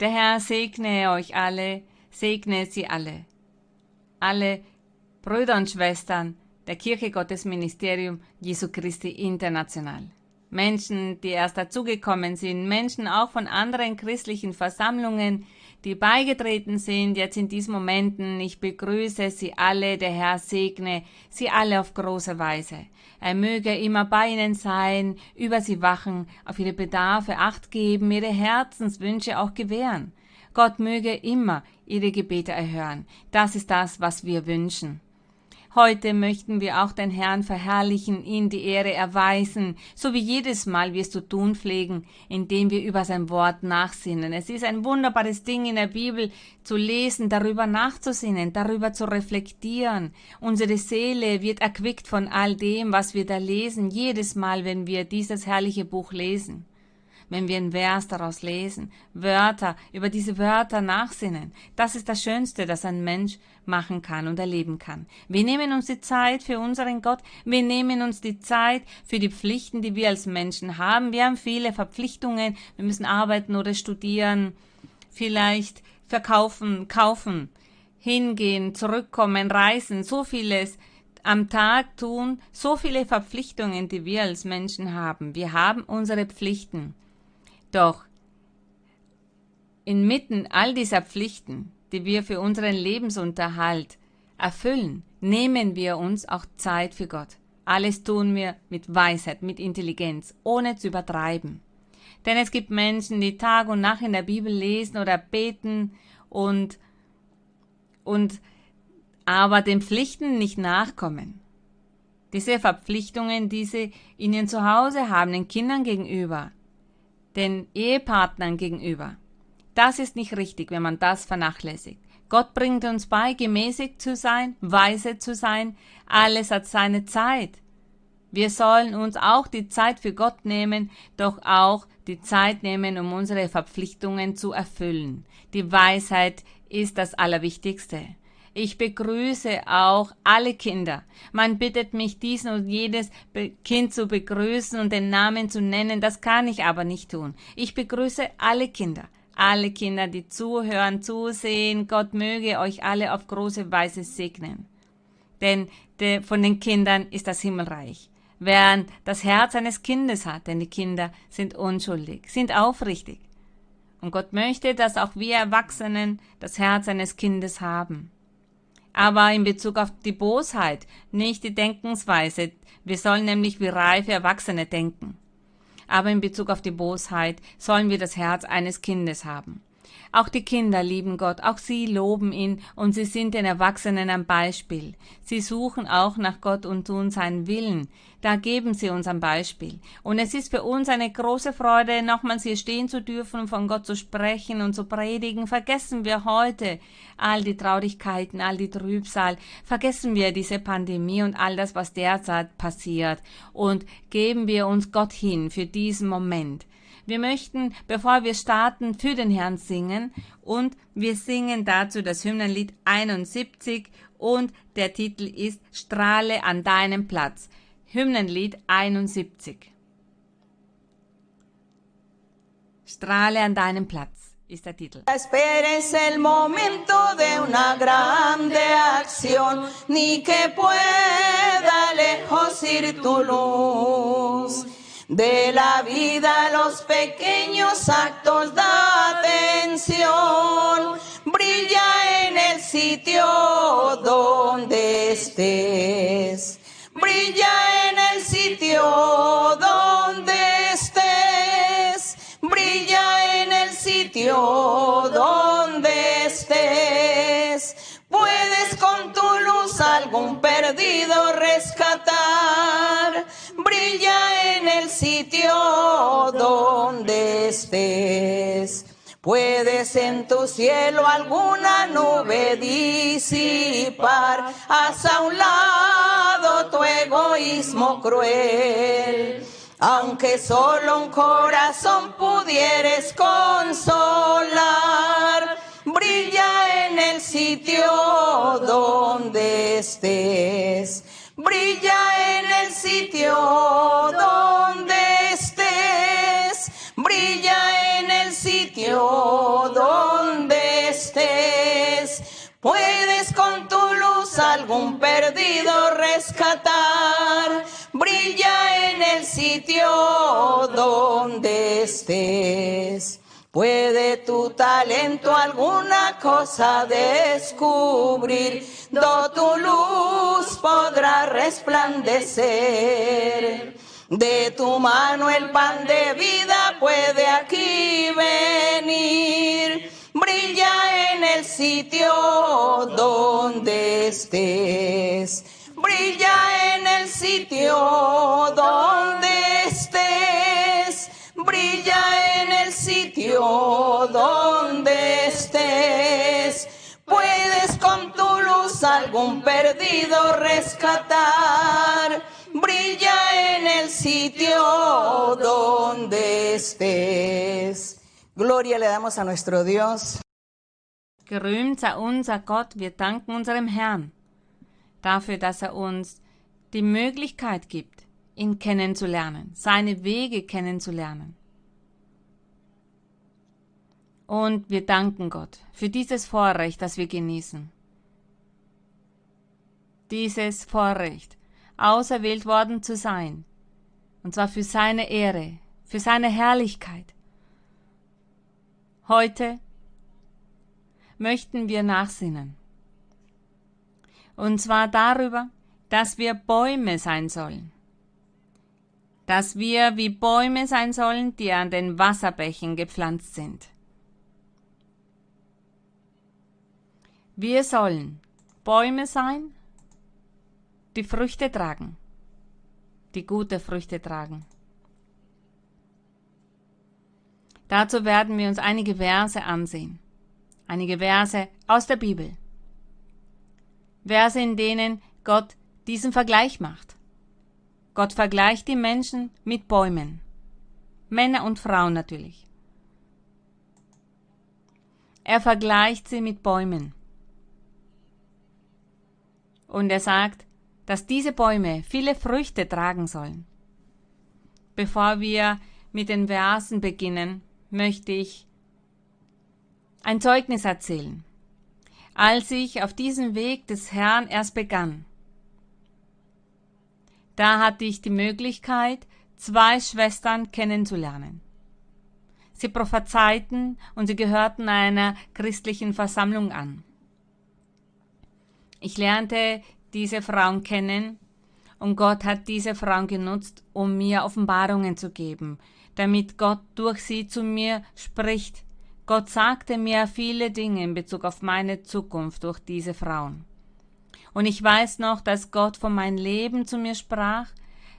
Der Herr segne euch alle, segne sie alle. Alle Brüder und Schwestern der Kirche Gottes Ministerium Jesu Christi International. Menschen, die erst dazugekommen sind, Menschen auch von anderen christlichen Versammlungen, die beigetreten sind jetzt in diesen Momenten. Ich begrüße Sie alle, der Herr segne Sie alle auf große Weise. Er möge immer bei Ihnen sein, über Sie wachen, auf Ihre Bedarfe Acht geben, Ihre Herzenswünsche auch gewähren. Gott möge immer Ihre Gebete erhören. Das ist das, was wir wünschen. Heute möchten wir auch den Herrn verherrlichen, ihn die Ehre erweisen, so wie jedes Mal wir es zu tun pflegen, indem wir über sein Wort nachsinnen. Es ist ein wunderbares Ding in der Bibel zu lesen, darüber nachzusinnen, darüber zu reflektieren. Unsere Seele wird erquickt von all dem, was wir da lesen, jedes Mal, wenn wir dieses herrliche Buch lesen wenn wir ein Vers daraus lesen, Wörter, über diese Wörter nachsinnen. Das ist das Schönste, das ein Mensch machen kann und erleben kann. Wir nehmen uns die Zeit für unseren Gott, wir nehmen uns die Zeit für die Pflichten, die wir als Menschen haben. Wir haben viele Verpflichtungen, wir müssen arbeiten oder studieren, vielleicht verkaufen, kaufen, hingehen, zurückkommen, reisen, so vieles am Tag tun, so viele Verpflichtungen, die wir als Menschen haben. Wir haben unsere Pflichten. Doch inmitten all dieser Pflichten, die wir für unseren Lebensunterhalt erfüllen, nehmen wir uns auch Zeit für Gott. Alles tun wir mit Weisheit, mit Intelligenz, ohne zu übertreiben. Denn es gibt Menschen, die Tag und Nacht in der Bibel lesen oder beten und, und aber den Pflichten nicht nachkommen. Diese Verpflichtungen, die sie in ihren Zuhause haben, den Kindern gegenüber, den Ehepartnern gegenüber. Das ist nicht richtig, wenn man das vernachlässigt. Gott bringt uns bei, gemäßigt zu sein, weise zu sein. Alles hat seine Zeit. Wir sollen uns auch die Zeit für Gott nehmen, doch auch die Zeit nehmen, um unsere Verpflichtungen zu erfüllen. Die Weisheit ist das Allerwichtigste. Ich begrüße auch alle Kinder. Man bittet mich, dies und jedes Kind zu begrüßen und den Namen zu nennen. Das kann ich aber nicht tun. Ich begrüße alle Kinder. Alle Kinder, die zuhören, zusehen. Gott möge euch alle auf große Weise segnen. Denn de, von den Kindern ist das Himmelreich. Wer das Herz eines Kindes hat, denn die Kinder sind unschuldig, sind aufrichtig. Und Gott möchte, dass auch wir Erwachsenen das Herz eines Kindes haben aber in Bezug auf die Bosheit, nicht die Denkensweise. Wir sollen nämlich wie reife Erwachsene denken. Aber in Bezug auf die Bosheit sollen wir das Herz eines Kindes haben. Auch die Kinder lieben Gott, auch sie loben ihn und sie sind den Erwachsenen ein Beispiel. Sie suchen auch nach Gott und tun seinen Willen. Da geben sie uns ein Beispiel. Und es ist für uns eine große Freude, nochmals hier stehen zu dürfen, von Gott zu sprechen und zu predigen. Vergessen wir heute all die Traurigkeiten, all die Trübsal. Vergessen wir diese Pandemie und all das, was derzeit passiert. Und geben wir uns Gott hin für diesen Moment. Wir möchten, bevor wir starten, für den Herrn singen und wir singen dazu das Hymnenlied 71 und der Titel ist Strahle an deinem Platz. Hymnenlied 71. Strahle an deinem Platz ist der Titel. Esperes el momento de una grande acción, ni que pueda lejos ir tu luz. De la vida los pequeños actos de atención. Brilla en el sitio donde estés. Brilla en el sitio donde estés. Brilla en el sitio donde estés. Puedes con tu luz algún perdido rescatar sitio donde estés. Puedes en tu cielo alguna nube disipar, haz a un lado tu egoísmo cruel. Aunque solo un corazón pudieres consolar, brilla en el sitio donde estés brilla en el sitio donde estés, brilla en el sitio donde estés. Puedes con tu luz algún perdido rescatar, brilla en el sitio donde estés. Puede tu talento alguna cosa descubrir, do tu luz podrá resplandecer. De tu mano el pan de vida puede aquí venir. Brilla en el sitio donde estés. Brilla en el sitio donde donde estés. Puedes con tu luz algún perdido rescatar. Brilla en el sitio donde estés. Gloria le damos a nuestro Dios. Gerühmt sei unser Gott, wir danken unserem Herrn dafür, dass er uns die Möglichkeit gibt, ihn kennenzulernen, seine Wege kennenzulernen. Und wir danken Gott für dieses Vorrecht, das wir genießen. Dieses Vorrecht, auserwählt worden zu sein, und zwar für seine Ehre, für seine Herrlichkeit. Heute möchten wir nachsinnen. Und zwar darüber, dass wir Bäume sein sollen. Dass wir wie Bäume sein sollen, die an den Wasserbächen gepflanzt sind. Wir sollen Bäume sein, die Früchte tragen, die gute Früchte tragen. Dazu werden wir uns einige Verse ansehen einige Verse aus der Bibel. Verse, in denen Gott diesen Vergleich macht. Gott vergleicht die Menschen mit Bäumen. Männer und Frauen natürlich. Er vergleicht sie mit Bäumen. Und er sagt, dass diese Bäume viele Früchte tragen sollen. Bevor wir mit den Versen beginnen, möchte ich ein Zeugnis erzählen. Als ich auf diesem Weg des Herrn erst begann, da hatte ich die Möglichkeit, zwei Schwestern kennenzulernen. Sie prophezeiten und sie gehörten einer christlichen Versammlung an. Ich lernte diese Frauen kennen und Gott hat diese Frauen genutzt, um mir Offenbarungen zu geben, damit Gott durch sie zu mir spricht Gott sagte mir viele Dinge in Bezug auf meine Zukunft durch diese Frauen. Und ich weiß noch, dass Gott von meinem Leben zu mir sprach.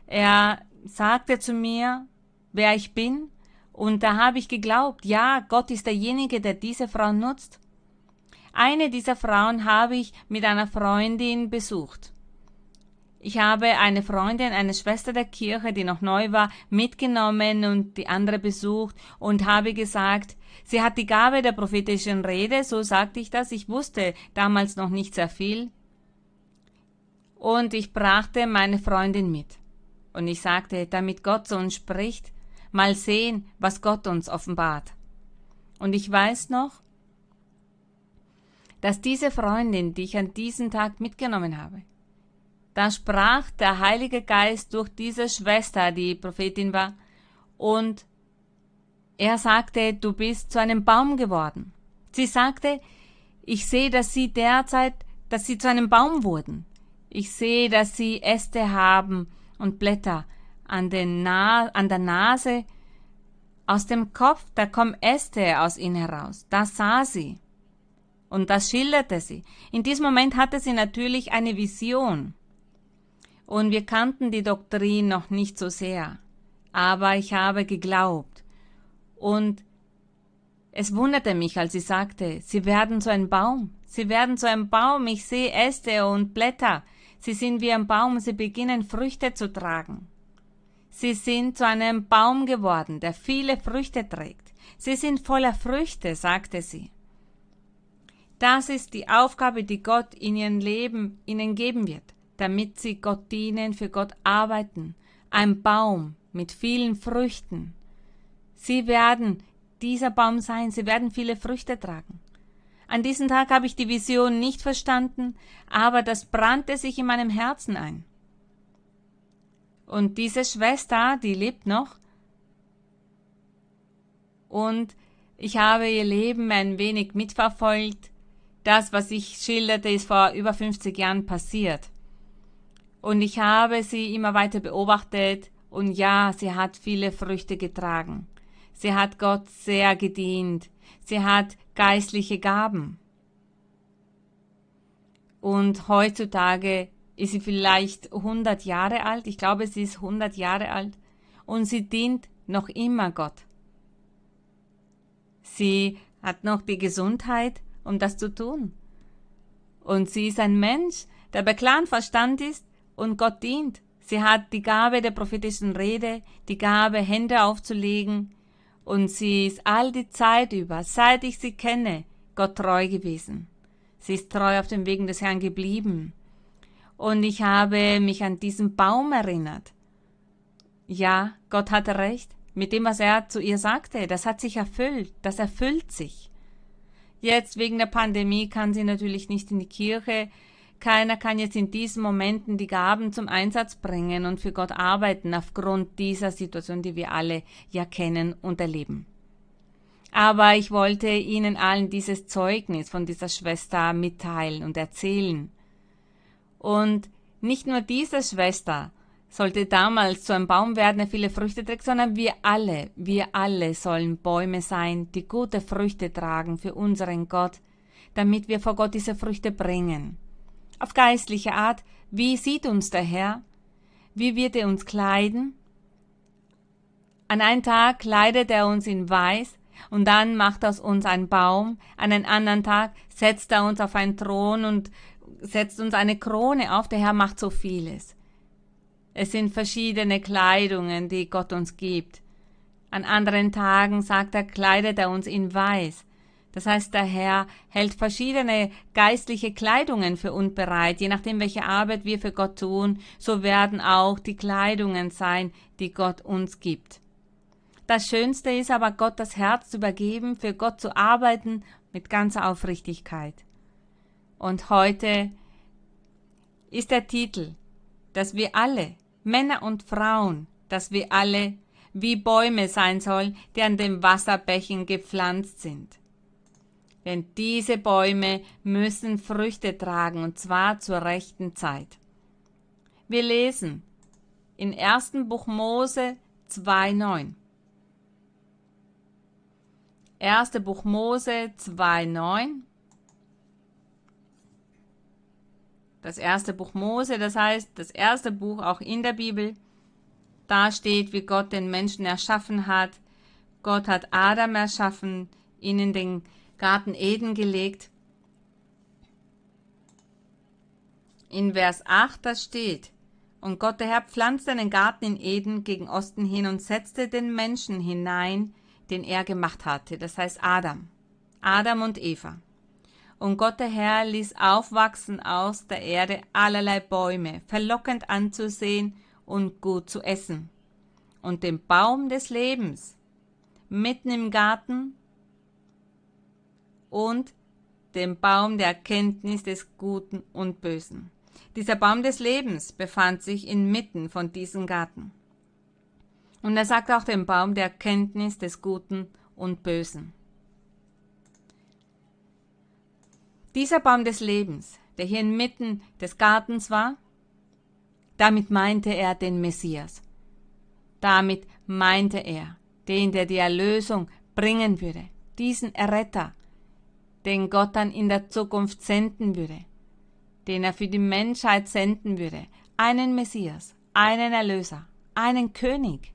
Er sagte zu mir, wer ich bin. Und da habe ich geglaubt, ja, Gott ist derjenige, der diese Frau nutzt. Eine dieser Frauen habe ich mit einer Freundin besucht. Ich habe eine Freundin, eine Schwester der Kirche, die noch neu war, mitgenommen und die andere besucht und habe gesagt, Sie hat die Gabe der prophetischen Rede, so sagte ich das. Ich wusste damals noch nicht sehr viel. Und ich brachte meine Freundin mit. Und ich sagte, damit Gott zu uns spricht, mal sehen, was Gott uns offenbart. Und ich weiß noch, dass diese Freundin, die ich an diesem Tag mitgenommen habe, da sprach der Heilige Geist durch diese Schwester, die Prophetin war, und er sagte, du bist zu einem Baum geworden. Sie sagte, ich sehe, dass sie derzeit, dass sie zu einem Baum wurden. Ich sehe, dass sie Äste haben und Blätter an, den Na an der Nase. Aus dem Kopf, da kommen Äste aus ihnen heraus. Das sah sie. Und das schilderte sie. In diesem Moment hatte sie natürlich eine Vision. Und wir kannten die Doktrin noch nicht so sehr. Aber ich habe geglaubt. Und es wunderte mich, als sie sagte, sie werden zu einem Baum. Sie werden zu einem Baum. Ich sehe Äste und Blätter. Sie sind wie ein Baum. Sie beginnen Früchte zu tragen. Sie sind zu einem Baum geworden, der viele Früchte trägt. Sie sind voller Früchte, sagte sie. Das ist die Aufgabe, die Gott in ihrem Leben ihnen geben wird, damit sie Gott dienen, für Gott arbeiten. Ein Baum mit vielen Früchten. Sie werden dieser Baum sein, sie werden viele Früchte tragen. An diesem Tag habe ich die Vision nicht verstanden, aber das brannte sich in meinem Herzen ein. Und diese Schwester, die lebt noch. Und ich habe ihr Leben ein wenig mitverfolgt. Das, was ich schilderte, ist vor über 50 Jahren passiert. Und ich habe sie immer weiter beobachtet und ja, sie hat viele Früchte getragen. Sie hat Gott sehr gedient. Sie hat geistliche Gaben. Und heutzutage ist sie vielleicht 100 Jahre alt. Ich glaube, sie ist 100 Jahre alt. Und sie dient noch immer Gott. Sie hat noch die Gesundheit, um das zu tun. Und sie ist ein Mensch, der bei klarem Verstand ist und Gott dient. Sie hat die Gabe der prophetischen Rede, die Gabe, Hände aufzulegen, und sie ist all die Zeit über, seit ich sie kenne, Gott treu gewesen. Sie ist treu auf den Wegen des Herrn geblieben. Und ich habe mich an diesen Baum erinnert. Ja, Gott hatte recht mit dem, was er zu ihr sagte. Das hat sich erfüllt, das erfüllt sich. Jetzt wegen der Pandemie kann sie natürlich nicht in die Kirche, keiner kann jetzt in diesen Momenten die Gaben zum Einsatz bringen und für Gott arbeiten aufgrund dieser Situation, die wir alle ja kennen und erleben. Aber ich wollte Ihnen allen dieses Zeugnis von dieser Schwester mitteilen und erzählen. Und nicht nur diese Schwester sollte damals zu einem Baum werden, der viele Früchte trägt, sondern wir alle, wir alle sollen Bäume sein, die gute Früchte tragen für unseren Gott, damit wir vor Gott diese Früchte bringen auf geistliche Art, wie sieht uns der Herr? Wie wird er uns kleiden? An einem Tag kleidet er uns in Weiß und dann macht aus uns einen Baum, an einem anderen Tag setzt er uns auf einen Thron und setzt uns eine Krone auf. Der Herr macht so vieles. Es sind verschiedene Kleidungen, die Gott uns gibt. An anderen Tagen sagt er, kleidet er uns in Weiß. Das heißt, der Herr hält verschiedene geistliche Kleidungen für uns bereit. Je nachdem, welche Arbeit wir für Gott tun, so werden auch die Kleidungen sein, die Gott uns gibt. Das Schönste ist aber, Gott das Herz zu übergeben, für Gott zu arbeiten mit ganzer Aufrichtigkeit. Und heute ist der Titel, dass wir alle, Männer und Frauen, dass wir alle wie Bäume sein sollen, die an den Wasserbächen gepflanzt sind. Denn diese Bäume müssen Früchte tragen, und zwar zur rechten Zeit. Wir lesen in 1. Buch Mose 2,9. 1. Buch Mose 2,9. Das erste Buch Mose, das heißt das erste Buch auch in der Bibel. Da steht, wie Gott den Menschen erschaffen hat. Gott hat Adam erschaffen, ihnen den Garten Eden gelegt. In Vers 8 da steht, und Gott der Herr pflanzte einen Garten in Eden gegen Osten hin und setzte den Menschen hinein, den er gemacht hatte, das heißt Adam, Adam und Eva. Und Gott der Herr ließ aufwachsen aus der Erde allerlei Bäume, verlockend anzusehen und gut zu essen. Und den Baum des Lebens mitten im Garten und dem Baum der Erkenntnis des Guten und Bösen. Dieser Baum des Lebens befand sich inmitten von diesem Garten. Und er sagt auch den Baum der Erkenntnis des Guten und Bösen. Dieser Baum des Lebens, der hier inmitten des Gartens war, damit meinte er den Messias. Damit meinte er den, der die Erlösung bringen würde, diesen Erretter, den Gott dann in der Zukunft senden würde, den er für die Menschheit senden würde, einen Messias, einen Erlöser, einen König,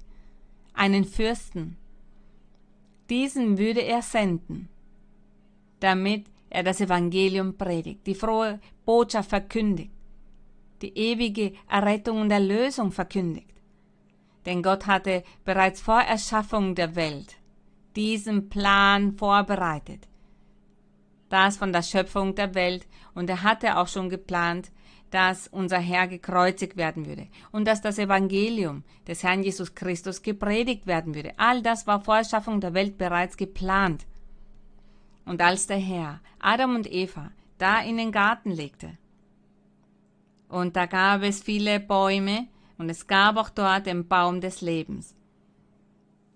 einen Fürsten. Diesen würde er senden, damit er das Evangelium predigt, die frohe Botschaft verkündigt, die ewige Errettung und Erlösung verkündigt. Denn Gott hatte bereits vor Erschaffung der Welt diesen Plan vorbereitet das von der Schöpfung der Welt und er hatte auch schon geplant, dass unser Herr gekreuzigt werden würde und dass das Evangelium des Herrn Jesus Christus gepredigt werden würde. All das war vor Erschaffung der Welt bereits geplant. Und als der Herr Adam und Eva da in den Garten legte, und da gab es viele Bäume, und es gab auch dort den Baum des Lebens.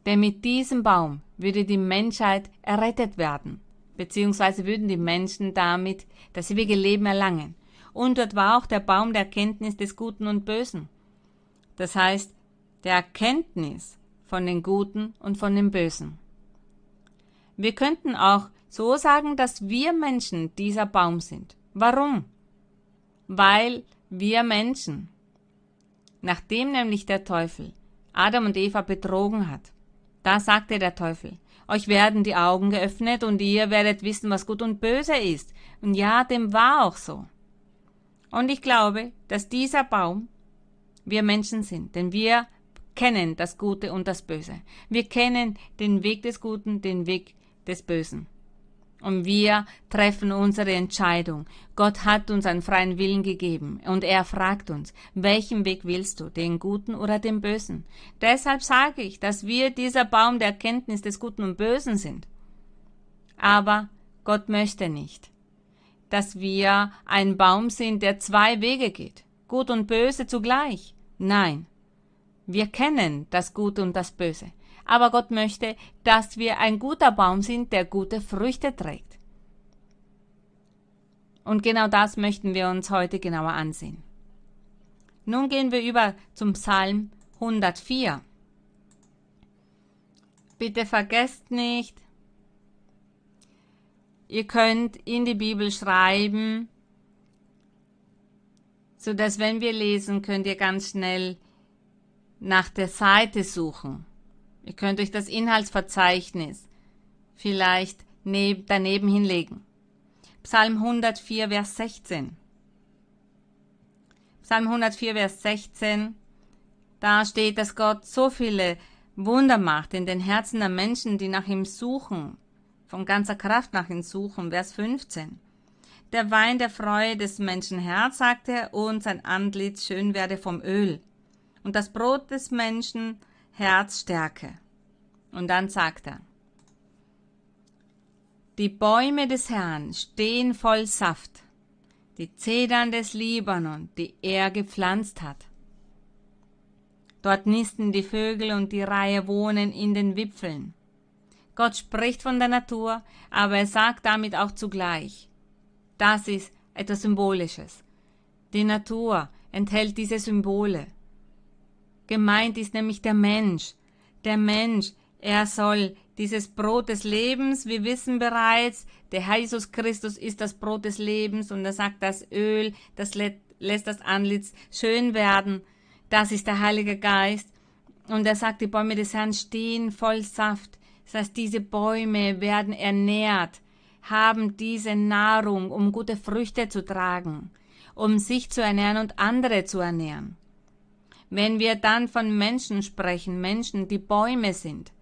Denn mit diesem Baum würde die Menschheit errettet werden, beziehungsweise würden die Menschen damit das ewige Leben erlangen. Und dort war auch der Baum der Erkenntnis des Guten und Bösen. Das heißt, der Erkenntnis von den Guten und von den Bösen. Wir könnten auch so sagen, dass wir Menschen dieser Baum sind. Warum? Weil wir Menschen, nachdem nämlich der Teufel Adam und Eva betrogen hat, da sagte der Teufel, euch werden die Augen geöffnet und ihr werdet wissen, was gut und böse ist. Und ja, dem war auch so. Und ich glaube, dass dieser Baum wir Menschen sind, denn wir kennen das Gute und das Böse. Wir kennen den Weg des Guten, den Weg des Bösen. Und wir treffen unsere Entscheidung. Gott hat uns einen freien Willen gegeben und er fragt uns, welchen Weg willst du, den guten oder den bösen? Deshalb sage ich, dass wir dieser Baum der Erkenntnis des Guten und Bösen sind. Aber Gott möchte nicht, dass wir ein Baum sind, der zwei Wege geht, gut und böse zugleich. Nein, wir kennen das Gute und das Böse aber Gott möchte, dass wir ein guter Baum sind, der gute Früchte trägt. Und genau das möchten wir uns heute genauer ansehen. Nun gehen wir über zum Psalm 104. Bitte vergesst nicht, ihr könnt in die Bibel schreiben, so dass wenn wir lesen, könnt ihr ganz schnell nach der Seite suchen. Ihr könnt euch das Inhaltsverzeichnis vielleicht daneben hinlegen. Psalm 104, Vers 16. Psalm 104, Vers 16. Da steht, dass Gott so viele Wunder macht in den Herzen der Menschen, die nach ihm suchen, von ganzer Kraft nach ihm suchen. Vers 15. Der Wein der Freude des Menschen Herz, sagt er, und sein Antlitz schön werde vom Öl. Und das Brot des Menschen Herzstärke. Und dann sagt er, die Bäume des Herrn stehen voll Saft, die Zedern des Libanon, die er gepflanzt hat. Dort nisten die Vögel und die Reihe wohnen in den Wipfeln. Gott spricht von der Natur, aber er sagt damit auch zugleich, das ist etwas Symbolisches. Die Natur enthält diese Symbole. Gemeint ist nämlich der Mensch. Der Mensch, er soll dieses Brot des Lebens, wir wissen bereits, der Herr Jesus Christus ist das Brot des Lebens und er sagt, das Öl, das lässt das Antlitz schön werden. Das ist der Heilige Geist. Und er sagt, die Bäume des Herrn stehen voll Saft. Das heißt, diese Bäume werden ernährt, haben diese Nahrung, um gute Früchte zu tragen, um sich zu ernähren und andere zu ernähren. Wenn wir dann von Menschen sprechen, Menschen, die Bäume sind,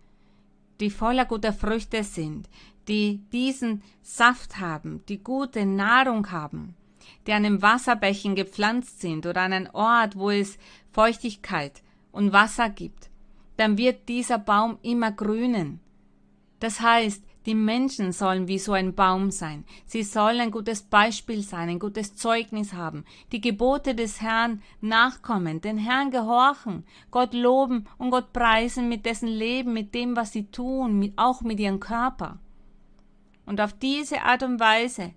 die voller guter Früchte sind, die diesen Saft haben, die gute Nahrung haben, die an einem Wasserbächen gepflanzt sind oder an einem Ort, wo es Feuchtigkeit und Wasser gibt, dann wird dieser Baum immer grünen. Das heißt, die Menschen sollen wie so ein Baum sein. Sie sollen ein gutes Beispiel sein, ein gutes Zeugnis haben, die Gebote des Herrn nachkommen, den Herrn gehorchen, Gott loben und Gott preisen mit dessen Leben, mit dem, was sie tun, mit, auch mit ihrem Körper. Und auf diese Art und Weise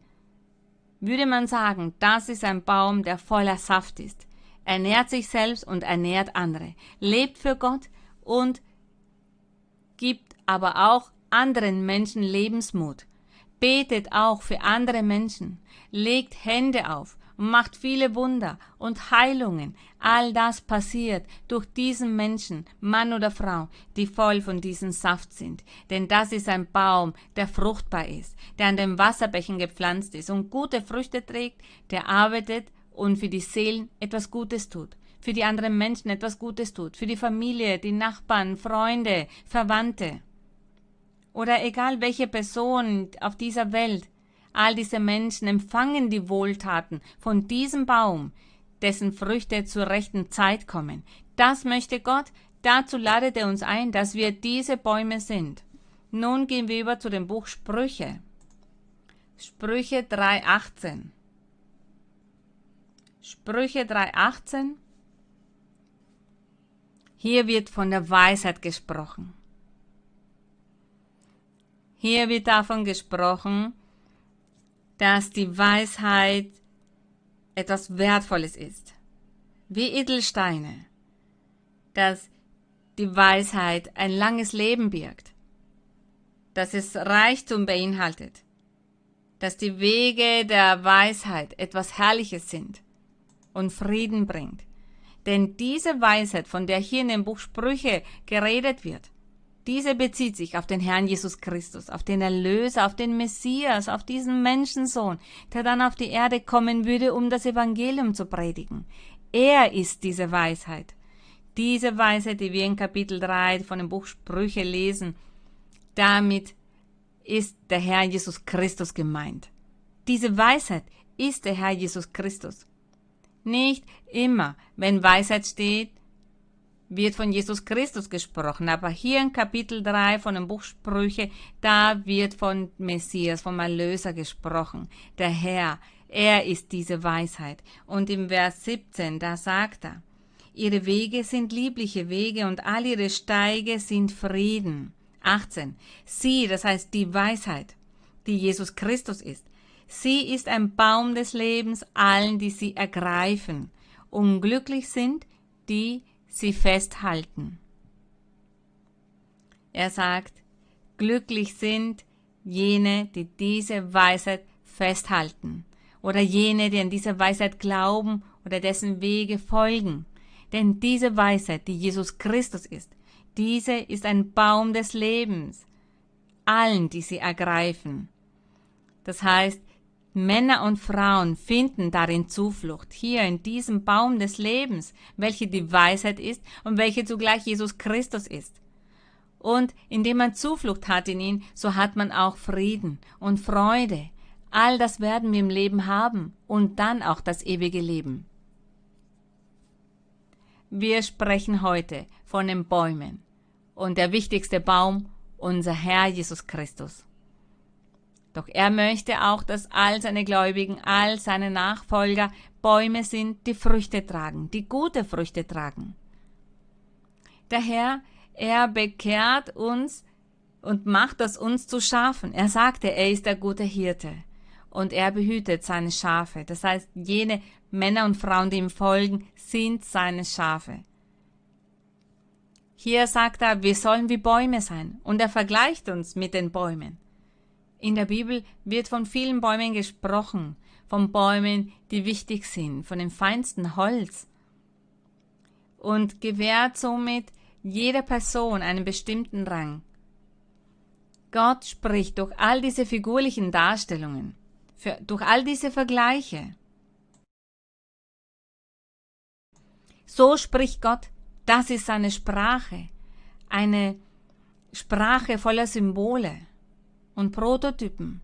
würde man sagen, das ist ein Baum, der voller Saft ist, ernährt sich selbst und ernährt andere, lebt für Gott und gibt aber auch anderen Menschen Lebensmut. Betet auch für andere Menschen, legt Hände auf macht viele Wunder und Heilungen. All das passiert durch diesen Menschen, Mann oder Frau, die voll von diesem Saft sind. Denn das ist ein Baum, der fruchtbar ist, der an den Wasserbächen gepflanzt ist und gute Früchte trägt, der arbeitet und für die Seelen etwas Gutes tut für die anderen Menschen etwas Gutes tut, für die Familie, die Nachbarn, Freunde, Verwandte oder egal welche Person auf dieser Welt, all diese Menschen empfangen die Wohltaten von diesem Baum, dessen Früchte zur rechten Zeit kommen. Das möchte Gott, dazu ladet er uns ein, dass wir diese Bäume sind. Nun gehen wir über zu dem Buch Sprüche. Sprüche 3.18. Sprüche 3.18. Hier wird von der Weisheit gesprochen. Hier wird davon gesprochen, dass die Weisheit etwas Wertvolles ist, wie Edelsteine, dass die Weisheit ein langes Leben birgt, dass es Reichtum beinhaltet, dass die Wege der Weisheit etwas Herrliches sind und Frieden bringt. Denn diese Weisheit, von der hier in dem Buch Sprüche geredet wird, diese bezieht sich auf den Herrn Jesus Christus, auf den Erlöser, auf den Messias, auf diesen Menschensohn, der dann auf die Erde kommen würde, um das Evangelium zu predigen. Er ist diese Weisheit. Diese Weisheit, die wir in Kapitel 3 von dem Buch Sprüche lesen, damit ist der Herr Jesus Christus gemeint. Diese Weisheit ist der Herr Jesus Christus. Nicht immer, wenn Weisheit steht, wird von Jesus Christus gesprochen, aber hier in Kapitel 3 von dem Buch Sprüche, da wird von Messias, vom Erlöser gesprochen. Der Herr, er ist diese Weisheit. Und im Vers 17, da sagt er, Ihre Wege sind liebliche Wege und all ihre Steige sind Frieden. 18. Sie, das heißt die Weisheit, die Jesus Christus ist, Sie ist ein Baum des Lebens allen, die sie ergreifen. Unglücklich sind, die sie festhalten. Er sagt, glücklich sind jene, die diese Weisheit festhalten, oder jene, die an diese Weisheit glauben oder dessen Wege folgen. Denn diese Weisheit, die Jesus Christus ist, diese ist ein Baum des Lebens, allen, die sie ergreifen. Das heißt, Männer und Frauen finden darin Zuflucht, hier in diesem Baum des Lebens, welche die Weisheit ist und welche zugleich Jesus Christus ist. Und indem man Zuflucht hat in ihn, so hat man auch Frieden und Freude. All das werden wir im Leben haben und dann auch das ewige Leben. Wir sprechen heute von den Bäumen und der wichtigste Baum, unser Herr Jesus Christus. Doch er möchte auch, dass all seine Gläubigen, all seine Nachfolger Bäume sind, die Früchte tragen, die gute Früchte tragen. Der Herr, er bekehrt uns und macht aus uns zu Schafen. Er sagte, er ist der gute Hirte und er behütet seine Schafe. Das heißt, jene Männer und Frauen, die ihm folgen, sind seine Schafe. Hier sagt er, wir sollen wie Bäume sein und er vergleicht uns mit den Bäumen. In der Bibel wird von vielen Bäumen gesprochen, von Bäumen, die wichtig sind, von dem feinsten Holz und gewährt somit jeder Person einen bestimmten Rang. Gott spricht durch all diese figurlichen Darstellungen, für, durch all diese Vergleiche. So spricht Gott, das ist seine Sprache, eine Sprache voller Symbole und Prototypen.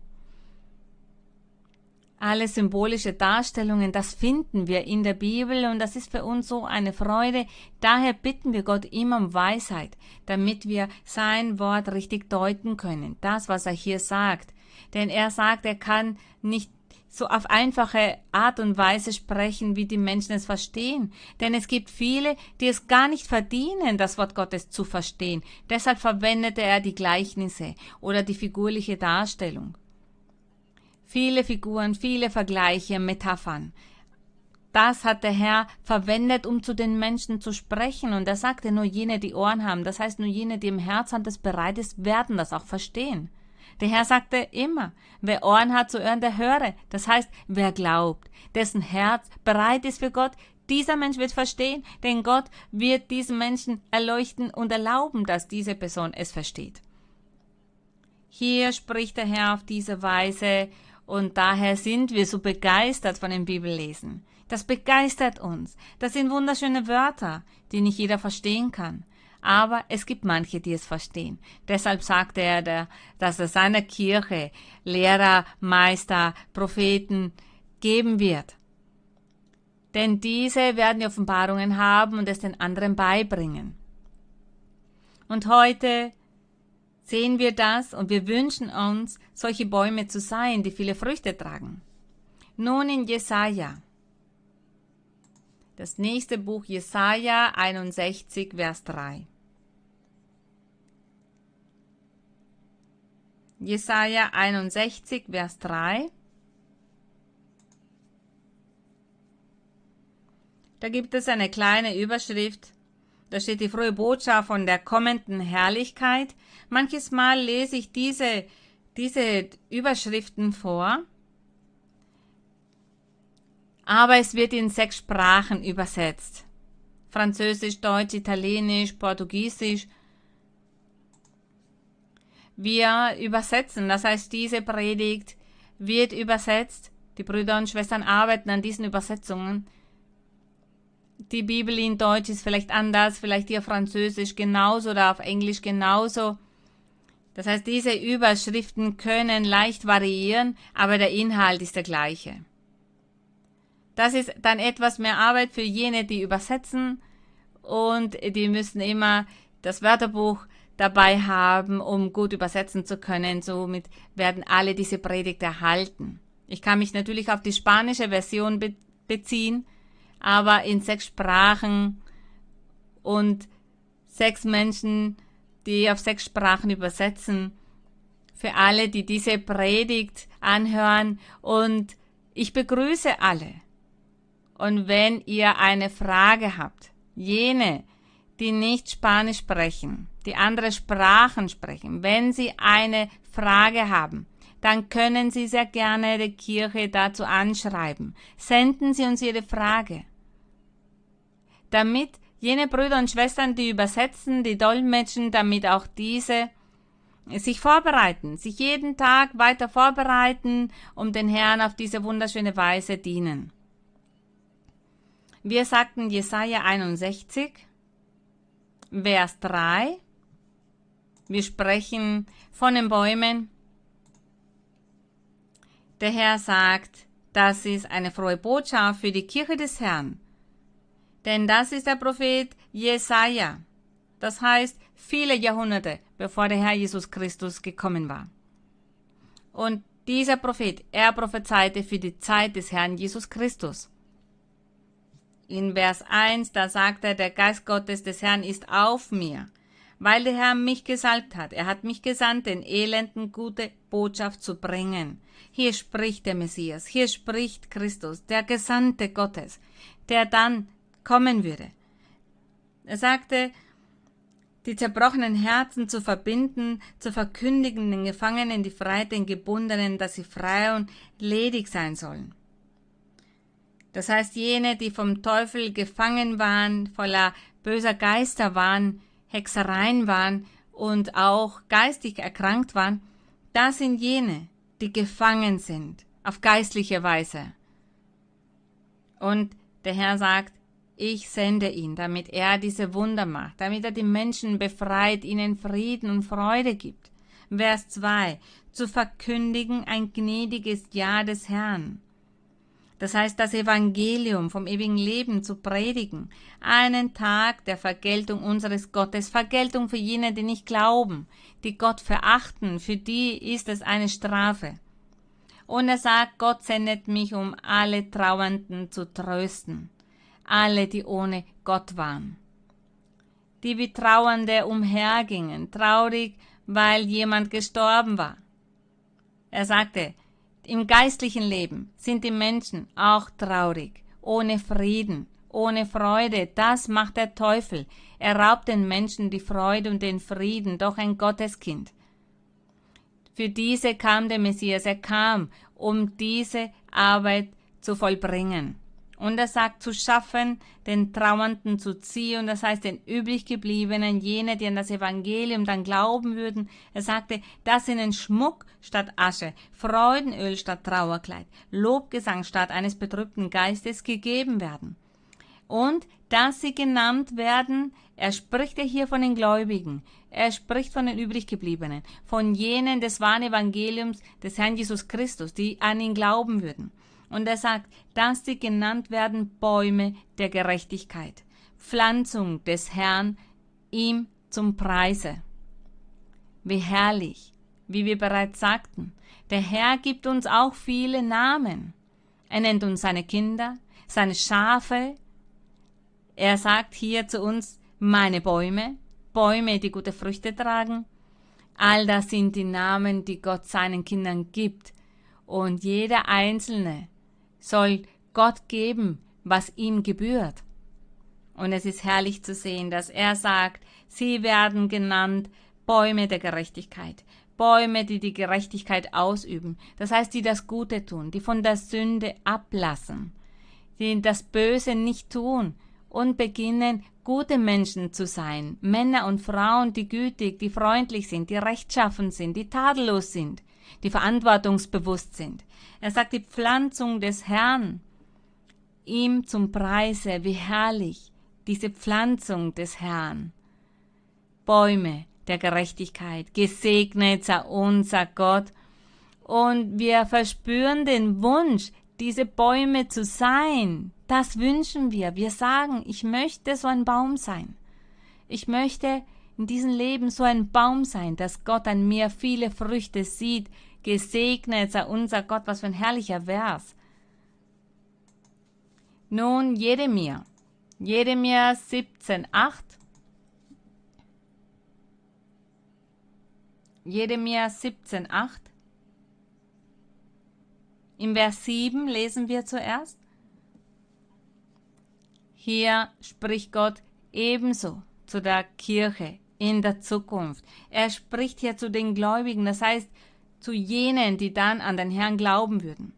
Alle symbolische Darstellungen, das finden wir in der Bibel und das ist für uns so eine Freude. Daher bitten wir Gott immer um Weisheit, damit wir sein Wort richtig deuten können. Das, was er hier sagt. Denn er sagt, er kann nicht so auf einfache Art und Weise sprechen, wie die Menschen es verstehen. Denn es gibt viele, die es gar nicht verdienen, das Wort Gottes zu verstehen. Deshalb verwendete er die Gleichnisse oder die figurliche Darstellung. Viele Figuren, viele Vergleiche, Metaphern. Das hat der Herr verwendet, um zu den Menschen zu sprechen. Und er sagte, nur jene, die Ohren haben, das heißt nur jene, die im Herzen das bereit ist, werden das auch verstehen. Der Herr sagte immer, wer Ohren hat zu hören, der höre. Das heißt, wer glaubt, dessen Herz bereit ist für Gott, dieser Mensch wird verstehen, denn Gott wird diesen Menschen erleuchten und erlauben, dass diese Person es versteht. Hier spricht der Herr auf diese Weise und daher sind wir so begeistert von dem Bibellesen. Das begeistert uns. Das sind wunderschöne Wörter, die nicht jeder verstehen kann aber es gibt manche, die es verstehen. Deshalb sagte er, dass er seiner Kirche Lehrer, Meister, Propheten geben wird. Denn diese werden die Offenbarungen haben und es den anderen beibringen. Und heute sehen wir das und wir wünschen uns, solche Bäume zu sein, die viele Früchte tragen. Nun in Jesaja Das nächste Buch Jesaja 61, Vers 3. Jesaja 61, Vers 3. Da gibt es eine kleine Überschrift. Da steht die frohe Botschaft von der kommenden Herrlichkeit. Manches Mal lese ich diese, diese Überschriften vor. Aber es wird in sechs Sprachen übersetzt. Französisch, Deutsch, Italienisch, Portugiesisch. Wir übersetzen, das heißt, diese Predigt wird übersetzt. Die Brüder und Schwestern arbeiten an diesen Übersetzungen die Bibel in Deutsch ist vielleicht anders, vielleicht hier Französisch genauso oder auf Englisch genauso. Das heißt, diese Überschriften können leicht variieren, aber der Inhalt ist der gleiche. Das ist dann etwas mehr Arbeit für jene, die übersetzen und die müssen immer das Wörterbuch dabei haben, um gut übersetzen zu können. Somit werden alle diese Predigt erhalten. Ich kann mich natürlich auf die spanische Version be beziehen aber in sechs Sprachen und sechs Menschen, die auf sechs Sprachen übersetzen. Für alle, die diese Predigt anhören und ich begrüße alle. Und wenn ihr eine Frage habt, jene, die nicht Spanisch sprechen, die andere Sprachen sprechen, wenn sie eine Frage haben, dann können Sie sehr gerne die Kirche dazu anschreiben. Senden Sie uns Ihre Frage, damit jene Brüder und Schwestern, die übersetzen, die dolmetschen, damit auch diese sich vorbereiten, sich jeden Tag weiter vorbereiten, um den Herrn auf diese wunderschöne Weise dienen. Wir sagten Jesaja 61, Vers 3. Wir sprechen von den Bäumen, der Herr sagt, das ist eine frohe Botschaft für die Kirche des Herrn. Denn das ist der Prophet Jesaja. Das heißt, viele Jahrhunderte bevor der Herr Jesus Christus gekommen war. Und dieser Prophet, er prophezeite für die Zeit des Herrn Jesus Christus. In Vers 1, da sagt er, der Geist Gottes des Herrn ist auf mir, weil der Herr mich gesalbt hat. Er hat mich gesandt, den Elenden gute Botschaft zu bringen. Hier spricht der Messias, hier spricht Christus, der Gesandte Gottes, der dann kommen würde. Er sagte, die zerbrochenen Herzen zu verbinden, zu verkündigen den Gefangenen die Freiheit, den Gebundenen, dass sie frei und ledig sein sollen. Das heißt, jene, die vom Teufel gefangen waren, voller böser Geister waren, Hexereien waren und auch geistig erkrankt waren, das sind jene, die gefangen sind, auf geistliche Weise. Und der Herr sagt, ich sende ihn, damit er diese Wunder macht, damit er die Menschen befreit, ihnen Frieden und Freude gibt. Vers 2. Zu verkündigen ein gnädiges Ja des Herrn das heißt das Evangelium vom ewigen Leben zu predigen, einen Tag der Vergeltung unseres Gottes, Vergeltung für jene, die nicht glauben, die Gott verachten, für die ist es eine Strafe. Und er sagt, Gott sendet mich, um alle Trauernden zu trösten, alle, die ohne Gott waren, die wie Trauernde umhergingen, traurig, weil jemand gestorben war. Er sagte, im geistlichen Leben sind die Menschen auch traurig, ohne Frieden, ohne Freude. Das macht der Teufel. Er raubt den Menschen die Freude und den Frieden, doch ein Gotteskind. Für diese kam der Messias, er kam, um diese Arbeit zu vollbringen. Und er sagt, zu schaffen, den Trauernden zu ziehen, das heißt den übriggebliebenen, jene, die an das Evangelium dann glauben würden. Er sagte, dass ihnen Schmuck statt Asche, Freudenöl statt Trauerkleid, Lobgesang statt eines betrübten Geistes gegeben werden. Und dass sie genannt werden, er spricht ja hier von den Gläubigen, er spricht von den übriggebliebenen, von jenen des wahren Evangeliums des Herrn Jesus Christus, die an ihn glauben würden. Und er sagt, dass sie genannt werden Bäume der Gerechtigkeit, Pflanzung des Herrn ihm zum Preise. Wie herrlich, wie wir bereits sagten, der Herr gibt uns auch viele Namen. Er nennt uns seine Kinder, seine Schafe, Er sagt hier zu uns, meine Bäume, Bäume, die gute Früchte tragen. All das sind die Namen, die Gott seinen Kindern gibt. Und jeder Einzelne soll Gott geben, was ihm gebührt. Und es ist herrlich zu sehen, dass er sagt, sie werden genannt Bäume der Gerechtigkeit. Bäume, die die Gerechtigkeit ausüben. Das heißt, die das Gute tun, die von der Sünde ablassen, die das Böse nicht tun und beginnen, gute Menschen zu sein. Männer und Frauen, die gütig, die freundlich sind, die rechtschaffen sind, die tadellos sind, die verantwortungsbewusst sind. Er sagt, die Pflanzung des Herrn, ihm zum Preise, wie herrlich, diese Pflanzung des Herrn. Bäume der Gerechtigkeit, gesegnet sei unser Gott. Und wir verspüren den Wunsch, diese Bäume zu sein. Das wünschen wir. Wir sagen, ich möchte so ein Baum sein. Ich möchte in diesem Leben so ein Baum sein, dass Gott an mir viele Früchte sieht. Gesegnet sei unser Gott, was für ein herrlicher Vers. Nun Jeremia. Jeremia 17, 8. Jeremia 17, 8. Im Vers 7 lesen wir zuerst. Hier spricht Gott ebenso zu der Kirche in der Zukunft. Er spricht hier zu den Gläubigen, das heißt zu jenen, die dann an den Herrn glauben würden.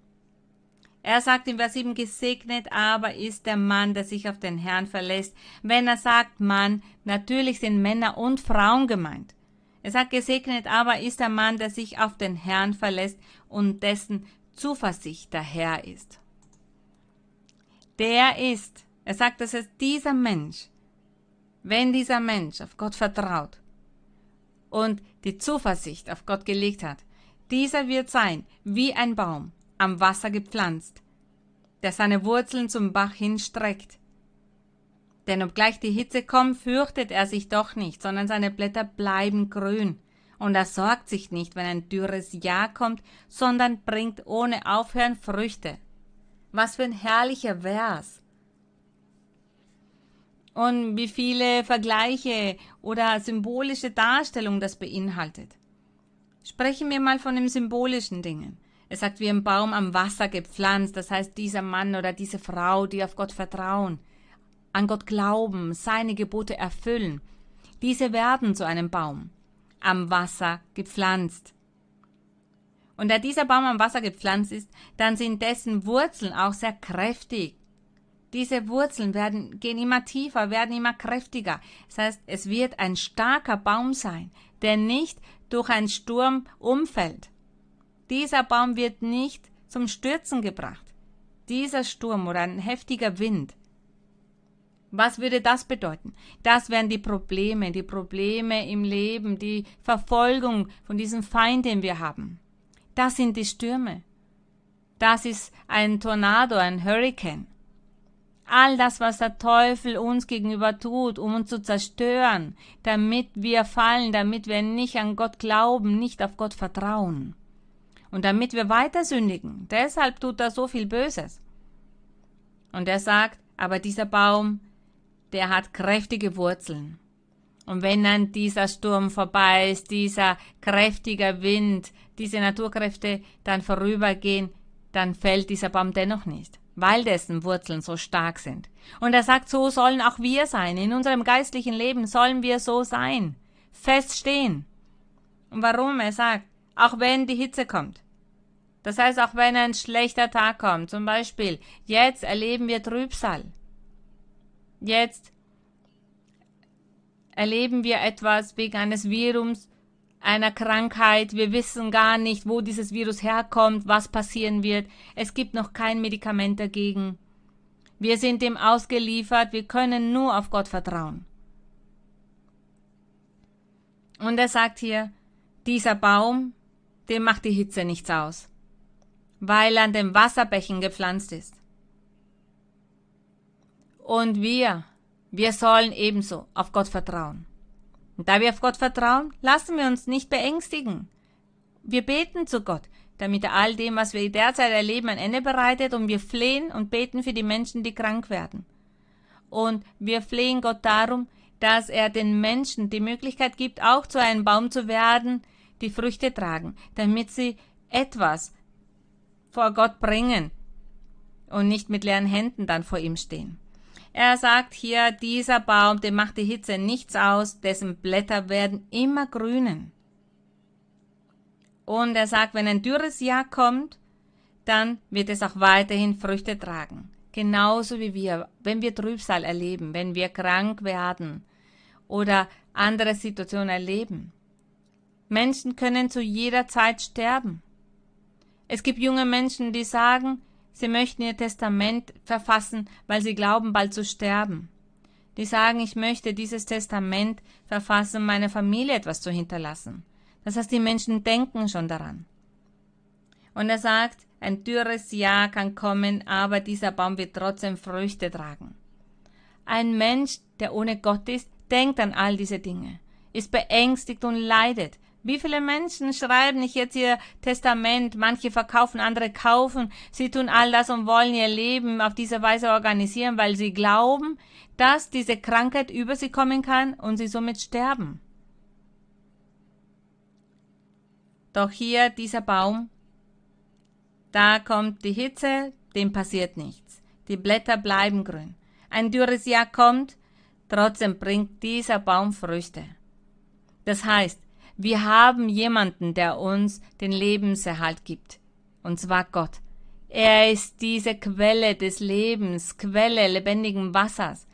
Er sagt im Vers 7, gesegnet aber ist der Mann, der sich auf den Herrn verlässt. Wenn er sagt Mann, natürlich sind Männer und Frauen gemeint. Er sagt, gesegnet aber ist der Mann, der sich auf den Herrn verlässt und dessen Zuversicht der Herr ist. Der ist, er sagt, dass es dieser Mensch, wenn dieser Mensch auf Gott vertraut und die Zuversicht auf Gott gelegt hat, dieser wird sein wie ein Baum, am Wasser gepflanzt, der seine Wurzeln zum Bach hinstreckt. Denn obgleich die Hitze kommt, fürchtet er sich doch nicht, sondern seine Blätter bleiben grün. Und er sorgt sich nicht, wenn ein dürres Jahr kommt, sondern bringt ohne Aufhören Früchte. Was für ein herrlicher Vers. Und wie viele Vergleiche oder symbolische Darstellungen das beinhaltet. Sprechen wir mal von den symbolischen Dingen. Er sagt, wie ein Baum am Wasser gepflanzt, das heißt dieser Mann oder diese Frau, die auf Gott vertrauen, an Gott glauben, seine Gebote erfüllen. Diese werden zu einem Baum am Wasser gepflanzt. Und da dieser Baum am Wasser gepflanzt ist, dann sind dessen Wurzeln auch sehr kräftig. Diese Wurzeln werden, gehen immer tiefer, werden immer kräftiger. Das heißt, es wird ein starker Baum sein, der nicht durch einen Sturm umfällt. Dieser Baum wird nicht zum Stürzen gebracht. Dieser Sturm oder ein heftiger Wind. Was würde das bedeuten? Das wären die Probleme, die Probleme im Leben, die Verfolgung von diesem Feind, den wir haben. Das sind die Stürme. Das ist ein Tornado, ein Hurricane. All das, was der Teufel uns gegenüber tut, um uns zu zerstören, damit wir fallen, damit wir nicht an Gott glauben, nicht auf Gott vertrauen und damit wir weiter sündigen. Deshalb tut er so viel Böses. Und er sagt, aber dieser Baum, der hat kräftige Wurzeln. Und wenn dann dieser Sturm vorbei ist, dieser kräftige Wind, diese Naturkräfte dann vorübergehen, dann fällt dieser Baum dennoch nicht, weil dessen Wurzeln so stark sind. Und er sagt, so sollen auch wir sein. In unserem geistlichen Leben sollen wir so sein. Feststehen. Und warum? Er sagt, auch wenn die Hitze kommt. Das heißt, auch wenn ein schlechter Tag kommt, zum Beispiel, jetzt erleben wir Trübsal. Jetzt erleben wir etwas wegen eines Virums, einer Krankheit. Wir wissen gar nicht, wo dieses Virus herkommt, was passieren wird. Es gibt noch kein Medikament dagegen. Wir sind dem ausgeliefert. Wir können nur auf Gott vertrauen. Und er sagt hier, dieser Baum, dem macht die Hitze nichts aus, weil er an den Wasserbächen gepflanzt ist. Und wir, wir sollen ebenso auf Gott vertrauen. Und da wir auf Gott vertrauen, lassen wir uns nicht beängstigen. Wir beten zu Gott, damit er all dem, was wir derzeit erleben, ein Ende bereitet und wir flehen und beten für die Menschen, die krank werden. Und wir flehen Gott darum, dass er den Menschen die Möglichkeit gibt, auch zu einem Baum zu werden, die Früchte tragen, damit sie etwas vor Gott bringen und nicht mit leeren Händen dann vor ihm stehen. Er sagt hier, dieser Baum, dem macht die Hitze nichts aus, dessen Blätter werden immer grünen. Und er sagt, wenn ein dürres Jahr kommt, dann wird es auch weiterhin Früchte tragen. Genauso wie wir, wenn wir Trübsal erleben, wenn wir krank werden oder andere Situationen erleben. Menschen können zu jeder Zeit sterben. Es gibt junge Menschen, die sagen, sie möchten ihr Testament verfassen, weil sie glauben, bald zu sterben. Die sagen, ich möchte dieses Testament verfassen, um meiner Familie etwas zu hinterlassen. Das heißt, die Menschen denken schon daran. Und er sagt, ein dürres Jahr kann kommen, aber dieser Baum wird trotzdem Früchte tragen. Ein Mensch, der ohne Gott ist, denkt an all diese Dinge, ist beängstigt und leidet. Wie viele Menschen schreiben nicht jetzt ihr Testament, manche verkaufen, andere kaufen, sie tun all das und wollen ihr Leben auf diese Weise organisieren, weil sie glauben, dass diese Krankheit über sie kommen kann und sie somit sterben. Doch hier dieser Baum da kommt die Hitze, dem passiert nichts. Die Blätter bleiben grün. Ein dürres Jahr kommt, trotzdem bringt dieser Baum Früchte. Das heißt, wir haben jemanden, der uns den Lebenserhalt gibt. Und zwar Gott. Er ist diese Quelle des Lebens, Quelle lebendigen Wassers.